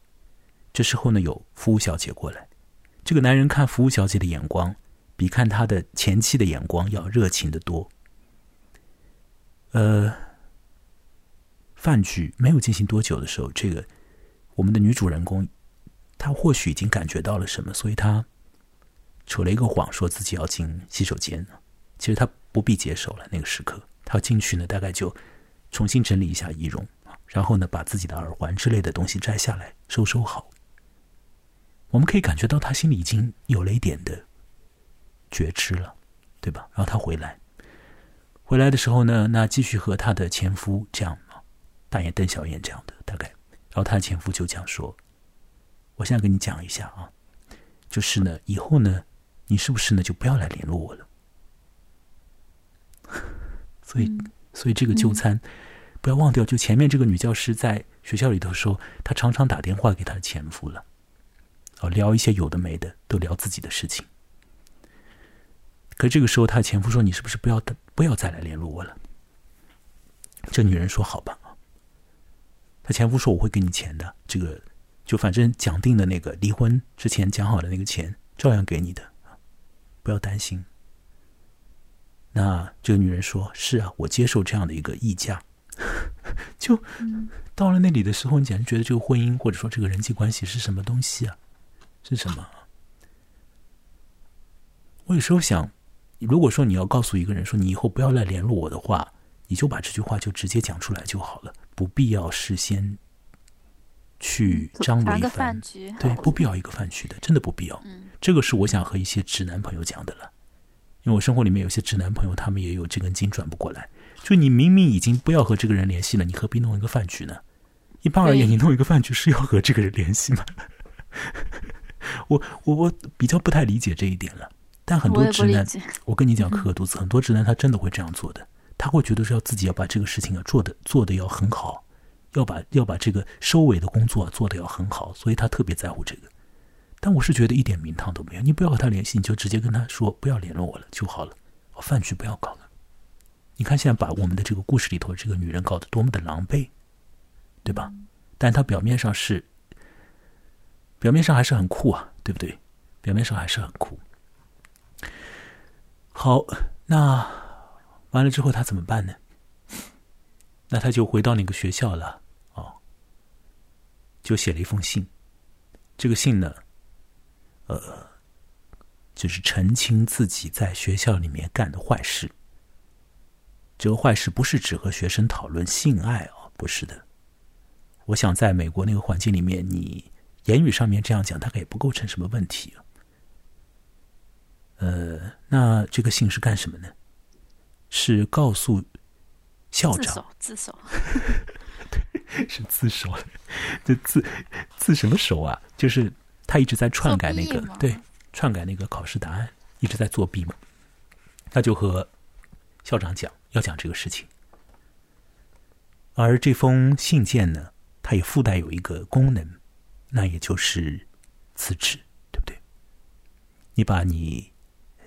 这时候呢，有服务小姐过来。这个男人看服务小姐的眼光，比看他的前妻的眼光要热情的多。呃，饭局没有进行多久的时候，这个我们的女主人公，她或许已经感觉到了什么，所以她扯了一个谎，说自己要进洗手间。其实她不必接手了，那个时刻，她进去呢，大概就重新整理一下仪容然后呢，把自己的耳环之类的东西摘下来，收收好。我们可以感觉到他心里已经有了一点的觉知了，对吧？然后他回来，回来的时候呢，那继续和她的前夫这样大眼瞪小燕这样的大概。然后她的前夫就讲说：“我现在跟你讲一下啊，就是呢，以后呢，你是不是呢就不要来联络我了？所以，所以这个就餐不要忘掉，就前面这个女教师在学校里头说，她常常打电话给她的前夫了。”哦，聊一些有的没的，都聊自己的事情。可这个时候，她的前夫说：“你是不是不要不要再来联络我了？”这女人说：“好吧。”他前夫说：“我会给你钱的，这个就反正讲定的那个离婚之前讲好的那个钱，照样给你的，不要担心。”那这个女人说：“是啊，我接受这样的一个溢价。”就到了那里的时候，你简直觉得这个婚姻或者说这个人际关系是什么东西啊？是什么？我有时候想，如果说你要告诉一个人说你以后不要来联络我的话，你就把这句话就直接讲出来就好了，不必要事先去张罗一番。对，不必要一个饭局的，真的不必要。这个是我想和一些直男朋友讲的了，因为我生活里面有些直男朋友，他们也有这根筋转不过来。就你明明已经不要和这个人联系了，你何必弄一个饭局呢？一般而言，你弄一个饭局是要和这个人联系吗？我我我比较不太理解这一点了，但很多直男，我跟你讲，可可肚子，很多直男他真的会这样做的，他会觉得是要自己要把这个事情啊做的做的要很好，要把要把这个收尾的工作做的要很好，所以他特别在乎这个。但我是觉得一点名堂都没有，你不要和他联系，你就直接跟他说不要联络我了就好了，饭局不要搞了。你看现在把我们的这个故事里头这个女人搞得多么的狼狈，对吧？但她表面上是。表面上还是很酷啊，对不对？表面上还是很酷。好，那完了之后他怎么办呢？那他就回到那个学校了，哦，就写了一封信。这个信呢，呃，就是澄清自己在学校里面干的坏事。这个坏事不是只和学生讨论性爱哦，不是的。我想在美国那个环境里面，你。言语上面这样讲，大概也不构成什么问题。呃，那这个信是干什么呢？是告诉校长自首，对，是自首。这自自什么首啊？就是他一直在篡改那个，对，篡改那个考试答案，一直在作弊嘛。他就和校长讲，要讲这个事情。而这封信件呢，它也附带有一个功能。那也就是辞职，对不对？你把你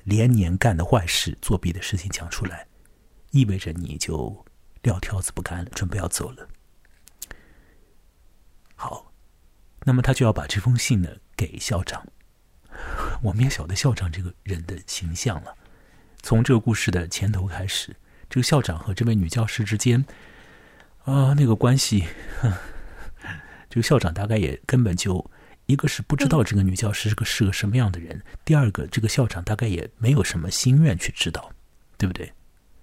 连年干的坏事、作弊的事情讲出来，意味着你就撂挑子不干了，准备要走了。好，那么他就要把这封信呢给校长。我们也晓得校长这个人的形象了。从这个故事的前头开始，这个校长和这位女教师之间啊，那个关系。这个校长大概也根本就，一个是不知道这个女教师是个是个什么样的人，第二个这个校长大概也没有什么心愿去知道，对不对？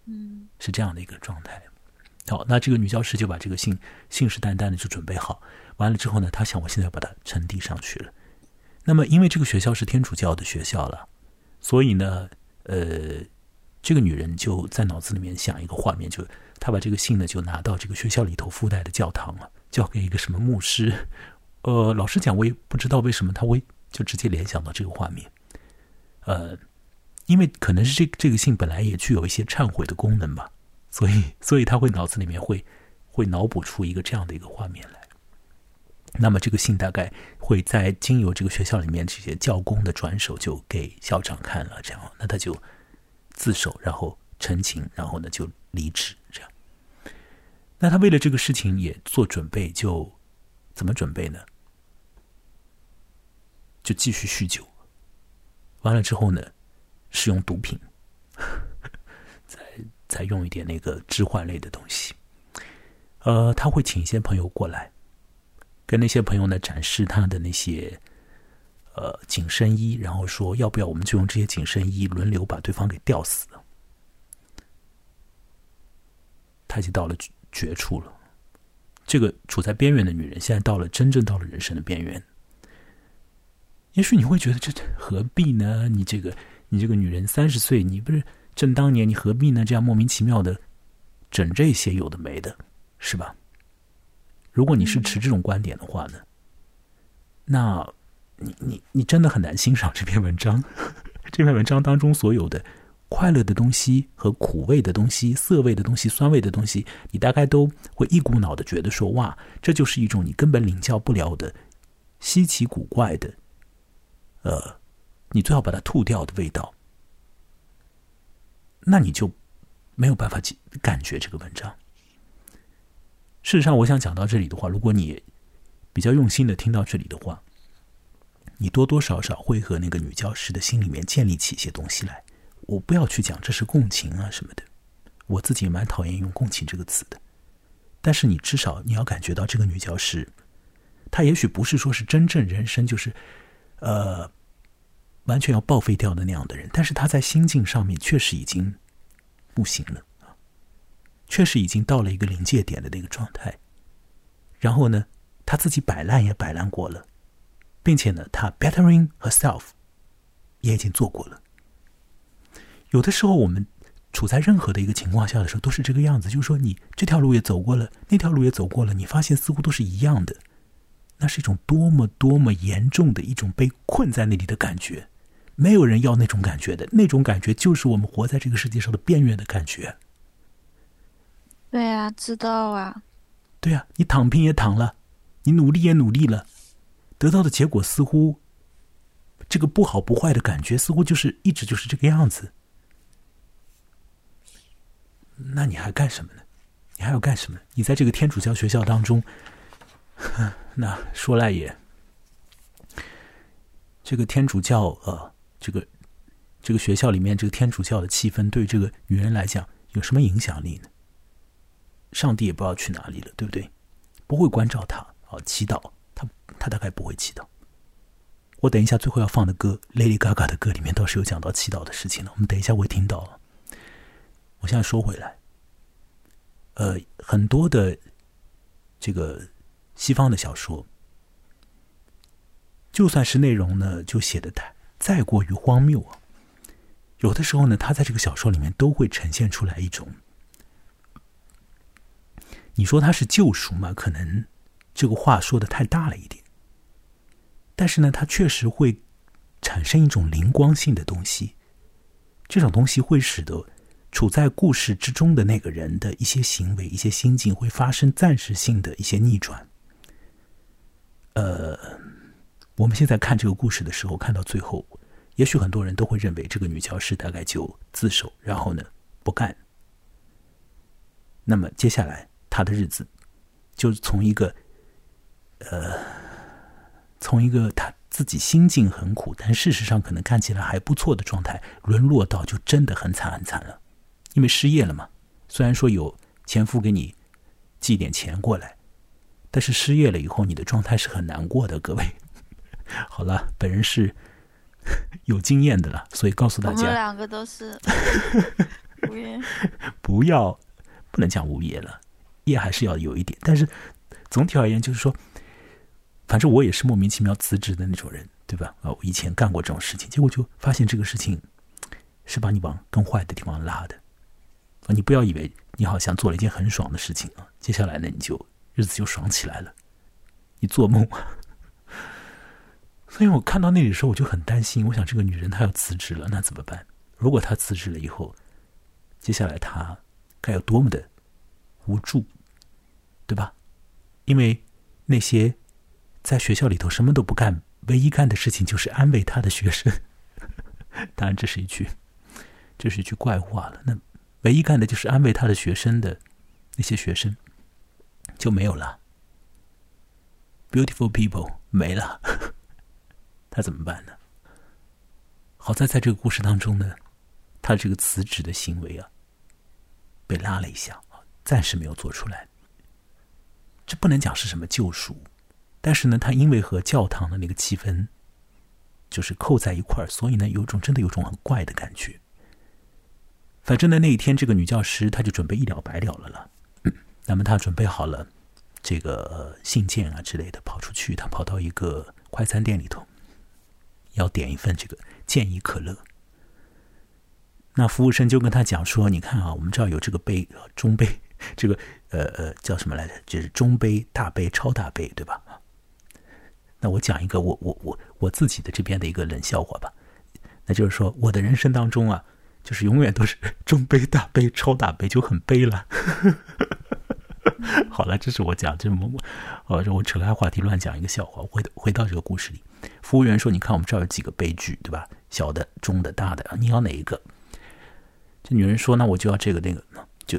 嗯，是这样的一个状态。好，那这个女教师就把这个信信誓旦旦的就准备好，完了之后呢，她想我现在要把它呈递上去了。那么因为这个学校是天主教的学校了，所以呢，呃，这个女人就在脑子里面想一个画面，就她把这个信呢就拿到这个学校里头附带的教堂了。交给一个什么牧师？呃，老实讲，我也不知道为什么他会就直接联想到这个画面。呃，因为可能是这这个信本来也具有一些忏悔的功能吧，所以所以他会脑子里面会会脑补出一个这样的一个画面来。那么这个信大概会在经由这个学校里面这些教工的转手，就给校长看了，这样那他就自首，然后陈情，然后呢就离职，这样。那他为了这个事情也做准备，就怎么准备呢？就继续酗酒，完了之后呢，使用毒品，再再用一点那个致幻类的东西。呃，他会请一些朋友过来。跟那些朋友呢展示他的那些呃紧身衣，然后说要不要我们就用这些紧身衣轮流把对方给吊死。他已经到了绝处了，这个处在边缘的女人现在到了真正到了人生的边缘。也许你会觉得这何必呢？你这个你这个女人三十岁，你不是正当年，你何必呢？这样莫名其妙的整这些有的没的，是吧？如果你是持这种观点的话呢，那，你你你真的很难欣赏这篇文章。这篇文章当中所有的快乐的东西和苦味的东西、涩味的东西、酸味的东西，你大概都会一股脑的觉得说：哇，这就是一种你根本领教不了的稀奇古怪的，呃，你最好把它吐掉的味道。那你就没有办法感觉这个文章。事实上，我想讲到这里的话，如果你比较用心的听到这里的话，你多多少少会和那个女教师的心里面建立起一些东西来。我不要去讲这是共情啊什么的，我自己蛮讨厌用共情这个词的。但是你至少你要感觉到这个女教师，她也许不是说是真正人生就是呃完全要报废掉的那样的人，但是他在心境上面确实已经不行了。确实已经到了一个临界点的那个状态，然后呢，他自己摆烂也摆烂过了，并且呢，他 bettering herself 也已经做过了。有的时候，我们处在任何的一个情况下的时候，都是这个样子，就是说，你这条路也走过了，那条路也走过了，你发现似乎都是一样的，那是一种多么多么严重的一种被困在那里的感觉。没有人要那种感觉的，那种感觉就是我们活在这个世界上的边缘的感觉。对啊，知道啊。对啊，你躺平也躺了，你努力也努力了，得到的结果似乎，这个不好不坏的感觉似乎就是一直就是这个样子。那你还干什么呢？你还要干什么？你在这个天主教学校当中，那说来也，这个天主教呃，这个这个学校里面这个天主教的气氛，对这个女人来讲有什么影响力呢？上帝也不知道去哪里了，对不对？不会关照他啊，祈祷他，他大概不会祈祷。我等一下最后要放的歌，Lady Gaga 的歌里面倒是有讲到祈祷的事情了。我们等一下会听到。我现在说回来，呃，很多的这个西方的小说，就算是内容呢，就写的太再过于荒谬啊，有的时候呢，他在这个小说里面都会呈现出来一种。你说他是救赎吗？可能这个话说的太大了一点。但是呢，它确实会产生一种灵光性的东西，这种东西会使得处在故事之中的那个人的一些行为、一些心境会发生暂时性的一些逆转。呃，我们现在看这个故事的时候，看到最后，也许很多人都会认为这个女教师大概就自首，然后呢不干。那么接下来。她的日子，就从一个，呃，从一个她自己心境很苦，但事实上可能看起来还不错的状态，沦落到就真的很惨很惨了，因为失业了嘛。虽然说有前夫给你寄点钱过来，但是失业了以后，你的状态是很难过的。各位，好了，本人是 有经验的了，所以告诉大家，我们两个都是 无业，不要不能讲无业了。业还是要有一点，但是总体而言，就是说，反正我也是莫名其妙辞职的那种人，对吧？啊，我以前干过这种事情，结果就发现这个事情是把你往更坏的地方拉的。啊，你不要以为你好像做了一件很爽的事情啊，接下来呢，你就日子就爽起来了，你做梦。所以我看到那里的时候，我就很担心，我想这个女人她要辞职了，那怎么办？如果她辞职了以后，接下来她该有多么的无助，对吧？因为那些在学校里头什么都不干，唯一干的事情就是安慰她的学生。当然，这是一句，这是一句怪话了。那唯一干的就是安慰她的学生的那些学生就没有了。Beautiful people 没了，他怎么办呢？好在在这个故事当中呢，他这个辞职的行为啊，被拉了一下，暂时没有做出来。这不能讲是什么救赎，但是呢，他因为和教堂的那个气氛就是扣在一块儿，所以呢，有种真的有种很怪的感觉。反正呢，那一天这个女教师她就准备一了百了了了。那么她准备好了这个信件啊之类的，跑出去，她跑到一个快餐店里头，要点一份这个。建议可乐，那服务生就跟他讲说：“你看啊，我们这儿有这个杯，中杯，这个呃呃叫什么来着？就是中杯、大杯、超大杯，对吧？”那我讲一个我我我我自己的这边的一个冷笑话吧，那就是说我的人生当中啊，就是永远都是中杯、大杯、超大杯，就很悲了。好了，这是我讲这么我，我扯开话题乱讲一个笑话，回回到这个故事里。服务员说：“你看，我们这儿有几个杯具，对吧？小的、中的、大的，你要哪一个？”这女人说：“那我就要这个那个。”就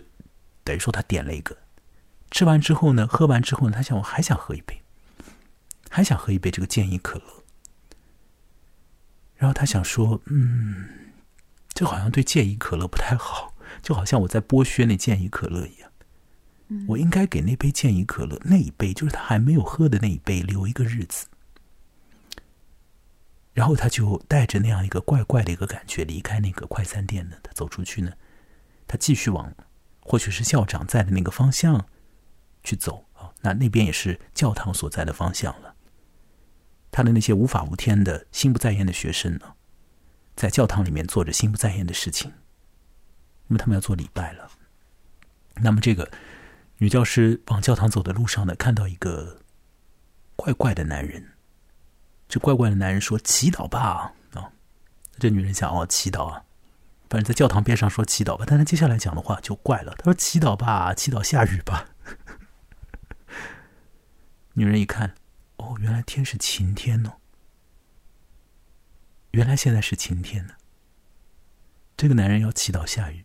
等于说她点了一个。吃完之后呢，喝完之后呢，她想我还想喝一杯，还想喝一杯这个健怡可乐。然后她想说：“嗯，这好像对健怡可乐不太好，就好像我在剥削那健怡可乐一样。我应该给那杯健怡可乐那一杯，就是他还没有喝的那一杯，留一个日子。”然后他就带着那样一个怪怪的一个感觉离开那个快餐店呢。他走出去呢，他继续往或许是校长在的那个方向去走啊。那那边也是教堂所在的方向了。他的那些无法无天的心不在焉的学生呢，在教堂里面做着心不在焉的事情，因为他们要做礼拜了。那么这个女教师往教堂走的路上呢，看到一个怪怪的男人。这怪怪的男人说：“祈祷吧，啊！”这女人想：“哦，祈祷啊！”反正在教堂边上说祈祷吧。但他接下来讲的话就怪了，他说：“祈祷吧，祈祷下雨吧。”女人一看，哦，原来天是晴天呢。原来现在是晴天呢。这个男人要祈祷下雨，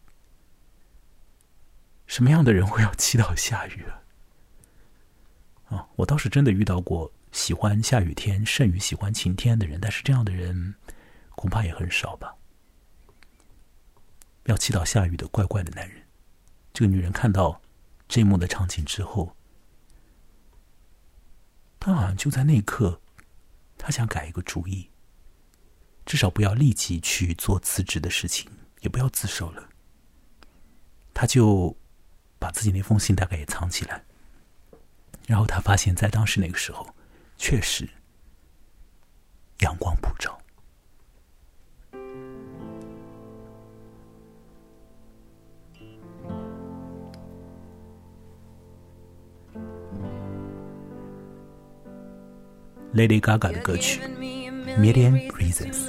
什么样的人会要祈祷下雨啊？啊，我倒是真的遇到过。喜欢下雨天胜于喜欢晴天的人，但是这样的人恐怕也很少吧。要祈祷下雨的怪怪的男人，这个女人看到这一幕的场景之后，她好像就在那一刻，她想改一个主意，至少不要立即去做辞职的事情，也不要自首了。她就把自己那封信大概也藏起来，然后她发现，在当时那个时候。确实，阳光普照。Lady Gaga 的歌曲《Million Reasons》。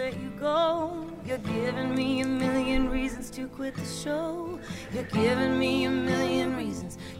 You're giving me a million reasons to quit the show. You're giving me a million reasons.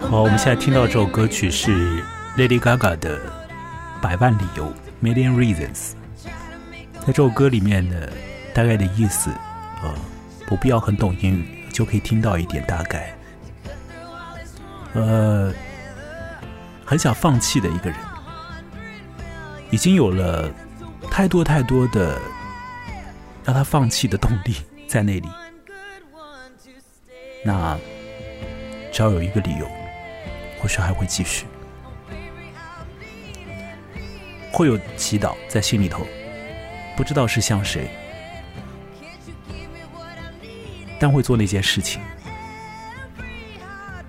好，我们现在听到这首歌曲是 Lady Gaga 的《百万理由》（Million Reasons）。在这首歌里面呢，大概的意思，呃，不必要很懂英语就可以听到一点大概。呃，很想放弃的一个人，已经有了太多太多的让他放弃的动力在那里。那只要有一个理由，或许还会继续，会有祈祷在心里头。不知道是向谁，但会做那件事情，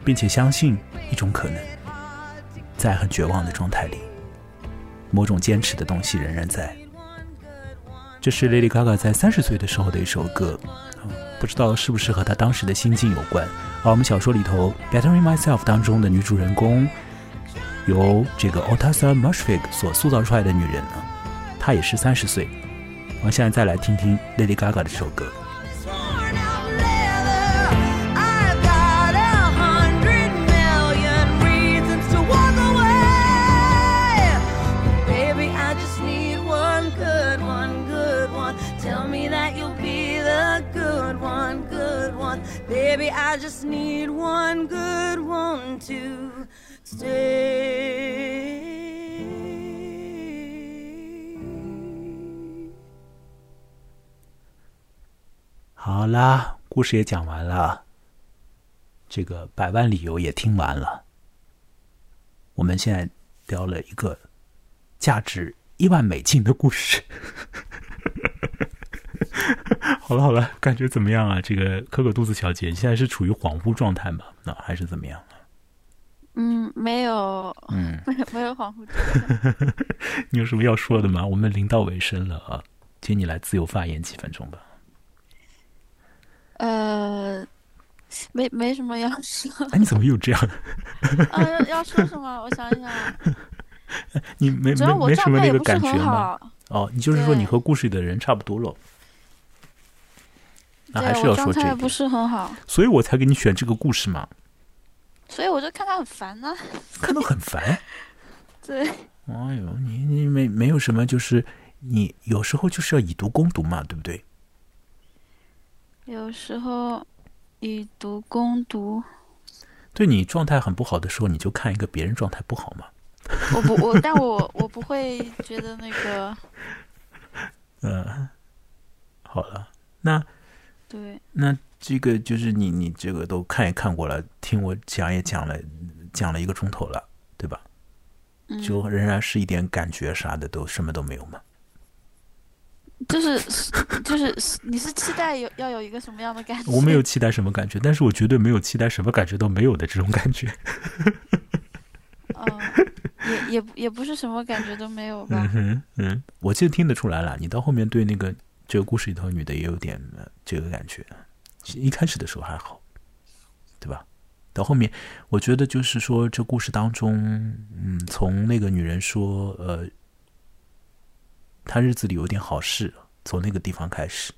并且相信一种可能，在很绝望的状态里，某种坚持的东西仍然在。这是 Lady Gaga 在三十岁的时候的一首歌，不知道是不是和他当时的心境有关。而我们小说里头《Bettering Myself》当中的女主人公，由这个 Otasa Mushfig 所塑造出来的女人呢，她也是三十岁。我们现在再来听听 Lady Gaga 的这首歌。好啦，故事也讲完了，这个百万理由也听完了。我们现在聊了一个价值一万美金的故事。好了好了，感觉怎么样啊？这个可可肚子小姐，现在是处于恍惚状态吗？那还是怎么样嗯，没有，嗯，没有恍惚。你有什么要说的吗？我们临到尾声了啊，请你来自由发言几分钟吧。呃，没没什么要说。哎，你怎么又这样？啊，要要说什么？我想一想。你没没没什么那个感觉吗？哦，你就是说你和故事里的人差不多了。那还是要说这个。不是很好。所以我才给你选这个故事嘛。所以我就看他很烦呢。看到很烦。对。哎呦，你你没没有什么，就是你有时候就是要以毒攻毒嘛，对不对？有时候以毒攻毒，对你状态很不好的时候，你就看一个别人状态不好嘛。我不我，但我我不会觉得那个。嗯，好了，那对，那这个就是你你这个都看也看过了，听我讲也讲了，讲了一个钟头了，对吧？就仍然是一点感觉啥的都什么都没有吗？就是就是，你是期待有要有一个什么样的感觉？我没有期待什么感觉，但是我绝对没有期待什么感觉都没有的这种感觉。嗯，也也也不是什么感觉都没有吧？嗯哼，嗯，我其实听得出来了，你到后面对那个这个故事里头女的也有点这个感觉。一开始的时候还好，对吧？到后面，我觉得就是说，这故事当中，嗯，从那个女人说，呃。她日子里有点好事，从那个地方开始，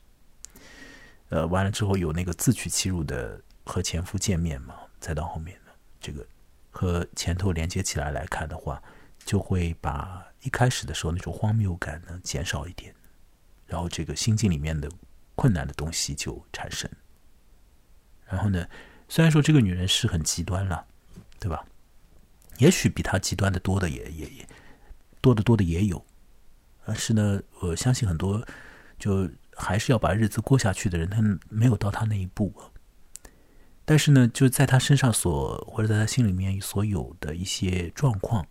呃，完了之后有那个自取其辱的和前夫见面嘛，再到后面呢，这个和前头连接起来来看的话，就会把一开始的时候那种荒谬感呢减少一点，然后这个心境里面的困难的东西就产生。然后呢，虽然说这个女人是很极端了，对吧？也许比她极端的多的也也也多的多的也有。但是呢，我相信很多就还是要把日子过下去的人，他没有到他那一步。但是呢，就在他身上所或者在他心里面所有的一些状况，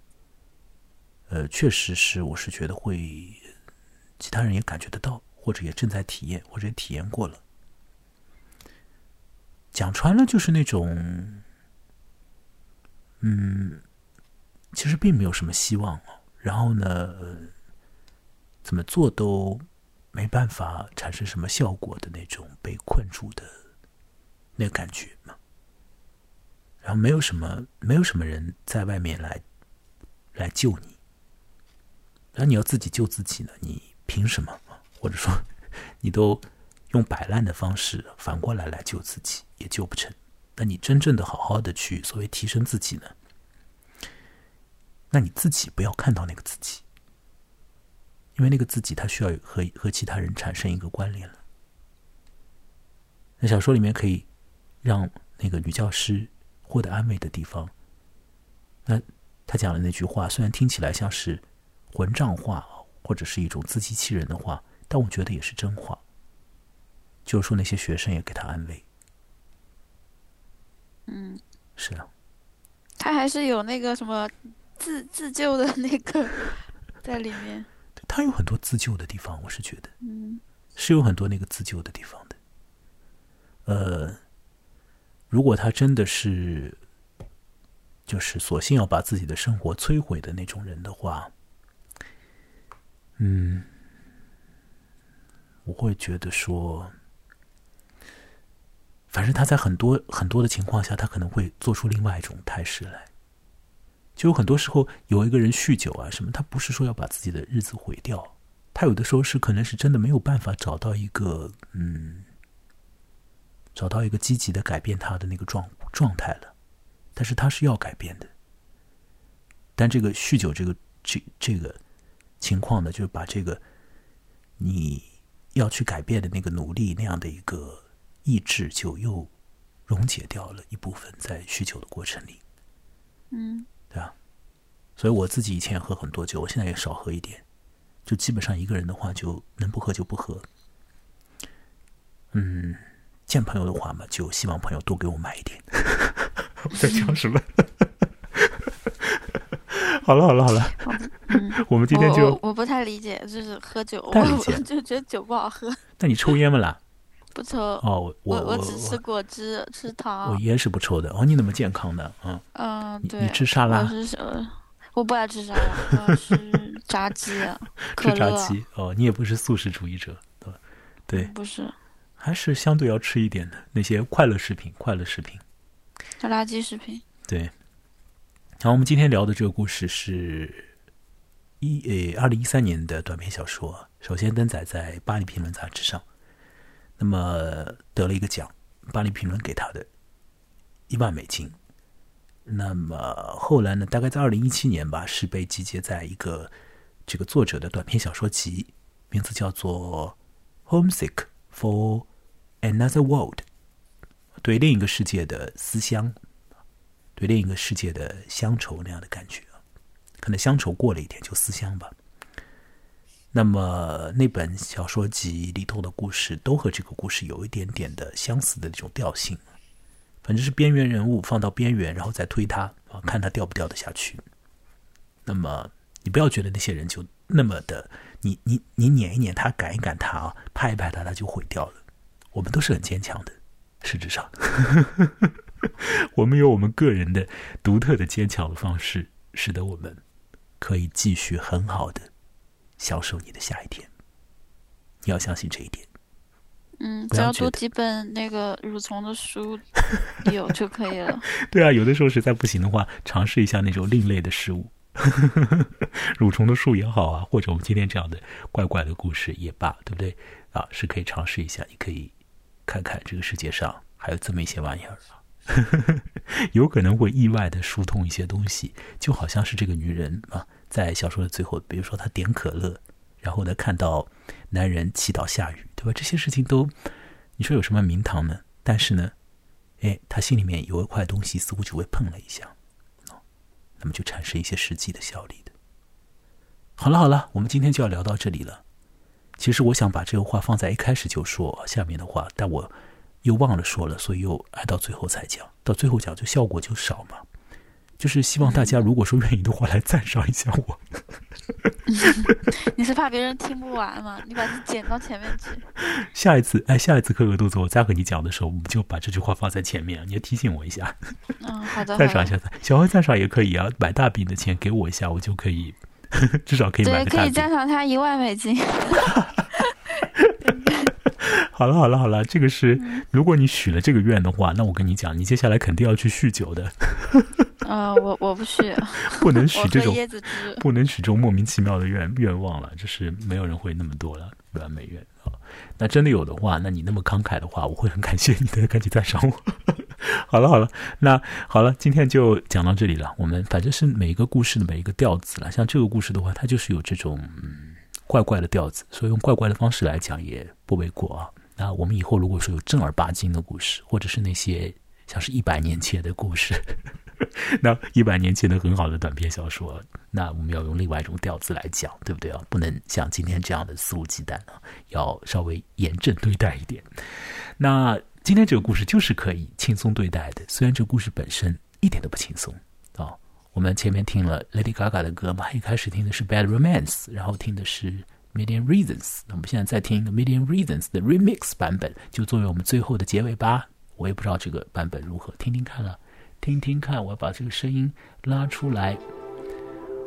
呃，确实是我是觉得会其他人也感觉得到，或者也正在体验，或者也体验过了。讲穿了就是那种，嗯，其实并没有什么希望然后呢？怎么做都没办法产生什么效果的那种被困住的那个感觉嘛，然后没有什么没有什么人在外面来来救你，那你要自己救自己呢？你凭什么？或者说，你都用摆烂的方式反过来来救自己，也救不成。那你真正的好好的去所谓提升自己呢？那你自己不要看到那个自己，因为那个自己他需要和和其他人产生一个关联了。那小说里面可以让那个女教师获得安慰的地方，那他讲的那句话虽然听起来像是混账话或者是一种自欺欺人的话，但我觉得也是真话。就是说那些学生也给他安慰。嗯，是啊，他还是有那个什么自自救的那个在里面。他有很多自救的地方，我是觉得，嗯，是有很多那个自救的地方的。呃，如果他真的是，就是索性要把自己的生活摧毁的那种人的话，嗯，我会觉得说。反正他在很多很多的情况下，他可能会做出另外一种态势来。就有很多时候，有一个人酗酒啊什么，他不是说要把自己的日子毁掉，他有的时候是可能是真的没有办法找到一个嗯，找到一个积极的改变他的那个状状态了。但是他是要改变的，但这个酗酒这个这这个情况呢，就是把这个你要去改变的那个努力那样的一个。意志就又溶解掉了一部分，在酗酒的过程里，嗯，对啊，所以我自己以前喝很多酒，我现在也少喝一点，就基本上一个人的话，就能不喝就不喝。嗯，见朋友的话嘛，就希望朋友多给我买一点。我在讲什么？好了好了好了，我们今天就我不太理解，就是喝酒，我就觉得酒不好喝。那你抽烟吗啦？不抽哦，我我只吃果汁，吃糖。我烟是不抽的哦，你那么健康的，嗯嗯，对，你吃沙拉？我是我不爱吃沙拉，我吃炸鸡、吃炸鸡哦，你也不是素食主义者，对吧？对，不是，还是相对要吃一点的那些快乐食品，快乐食品，叫垃圾食品。对，然后我们今天聊的这个故事是一呃二零一三年的短篇小说，首先登载在《巴黎评论》杂志上。那么得了一个奖，巴黎评论给他的一万美金。那么后来呢？大概在二零一七年吧，是被集结在一个这个作者的短篇小说集，名字叫做《Homesick for Another World》，对另一个世界的思乡，对另一个世界的乡愁那样的感觉可能乡愁过了一点，就思乡吧。那么那本小说集里头的故事都和这个故事有一点点的相似的那种调性，反正是边缘人物放到边缘，然后再推他啊，看他掉不掉得下去。那么你不要觉得那些人就那么的，你你你撵一撵他，赶一赶他啊，拍一拍他，他就毁掉了。我们都是很坚强的，实质上，我们有我们个人的独特的坚强的方式，使得我们可以继续很好的。享受你的下一天，你要相信这一点。嗯，只要读几本那个蠕虫的书有就可以了。对啊，有的时候实在不行的话，尝试一下那种另类的事物，蠕虫的书也好啊，或者我们今天这样的怪怪的故事也罢，对不对？啊，是可以尝试一下。你可以看看这个世界上还有这么一些玩意儿啊，有可能会意外的疏通一些东西，就好像是这个女人啊。在小说的最后，比如说他点可乐，然后呢看到男人祈祷下雨，对吧？这些事情都，你说有什么名堂呢？但是呢，哎，他心里面有一块东西似乎就会碰了一下，哦，那么就产生一些实际的效力的。好了好了，我们今天就要聊到这里了。其实我想把这个话放在一开始就说下面的话，但我又忘了说了，所以又挨到最后才讲，到最后讲就效果就少嘛。就是希望大家如果说愿意的话，来赞赏一下我。你是怕别人听不完吗？你把它剪到前面去。下一次，哎，下一次磕个肚子，我再和你讲的时候，我们就把这句话放在前面。你要提醒我一下。嗯，好的。赞赏一下，小何赞赏也可以啊，买大饼的钱给我一下，我就可以，至少可以买个大饼。可以赞赏他一万美金。好了好了好了，这个是如果你许了这个愿的话，那我跟你讲，你接下来肯定要去酗酒的。呃，我我不许，不能许 这种椰子汁，不能许这种莫名其妙的愿愿望了，就是没有人会那么多了，完美愿啊。那真的有的话，那你那么慷慨的话，我会很感谢你的，赶紧赞赏我。好了好了，那好了，今天就讲到这里了。我们反正是每一个故事的每一个调子了，像这个故事的话，它就是有这种嗯怪怪的调子，所以用怪怪的方式来讲也不为过啊。那我们以后如果说有正儿八经的故事，或者是那些像是一百年前的故事，那一百年前的很好的短篇小说，那我们要用另外一种调子来讲，对不对啊？不能像今天这样的肆无忌惮啊，要稍微严正对待一点。那今天这个故事就是可以轻松对待的，虽然这个故事本身一点都不轻松啊。我们前面听了 Lady Gaga 的歌嘛，一开始听的是 Bad Romance，然后听的是。Million Reasons，那我们现在再听一个 Million Reasons 的 Remix 版本，就作为我们最后的结尾吧。我也不知道这个版本如何，听听看了，听听看，我要把这个声音拉出来。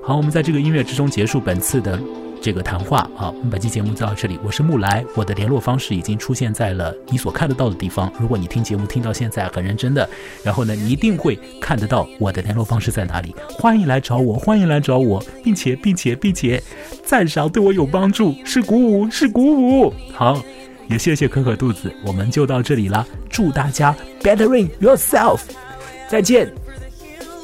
好，我们在这个音乐之中结束本次的。这个谈话好，我们本期节目就到这里。我是木来，我的联络方式已经出现在了你所看得到的地方。如果你听节目听到现在很认真的，然后呢，你一定会看得到我的联络方式在哪里。欢迎来找我，欢迎来找我，并且并且并且赞赏对我有帮助，是鼓舞，是鼓舞。好，也谢谢可可肚子，我们就到这里了。祝大家 bettering yourself，再见。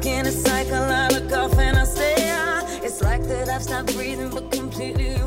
stuck in a cycle, I look off and I stay. It's like that I've stopped breathing, but completely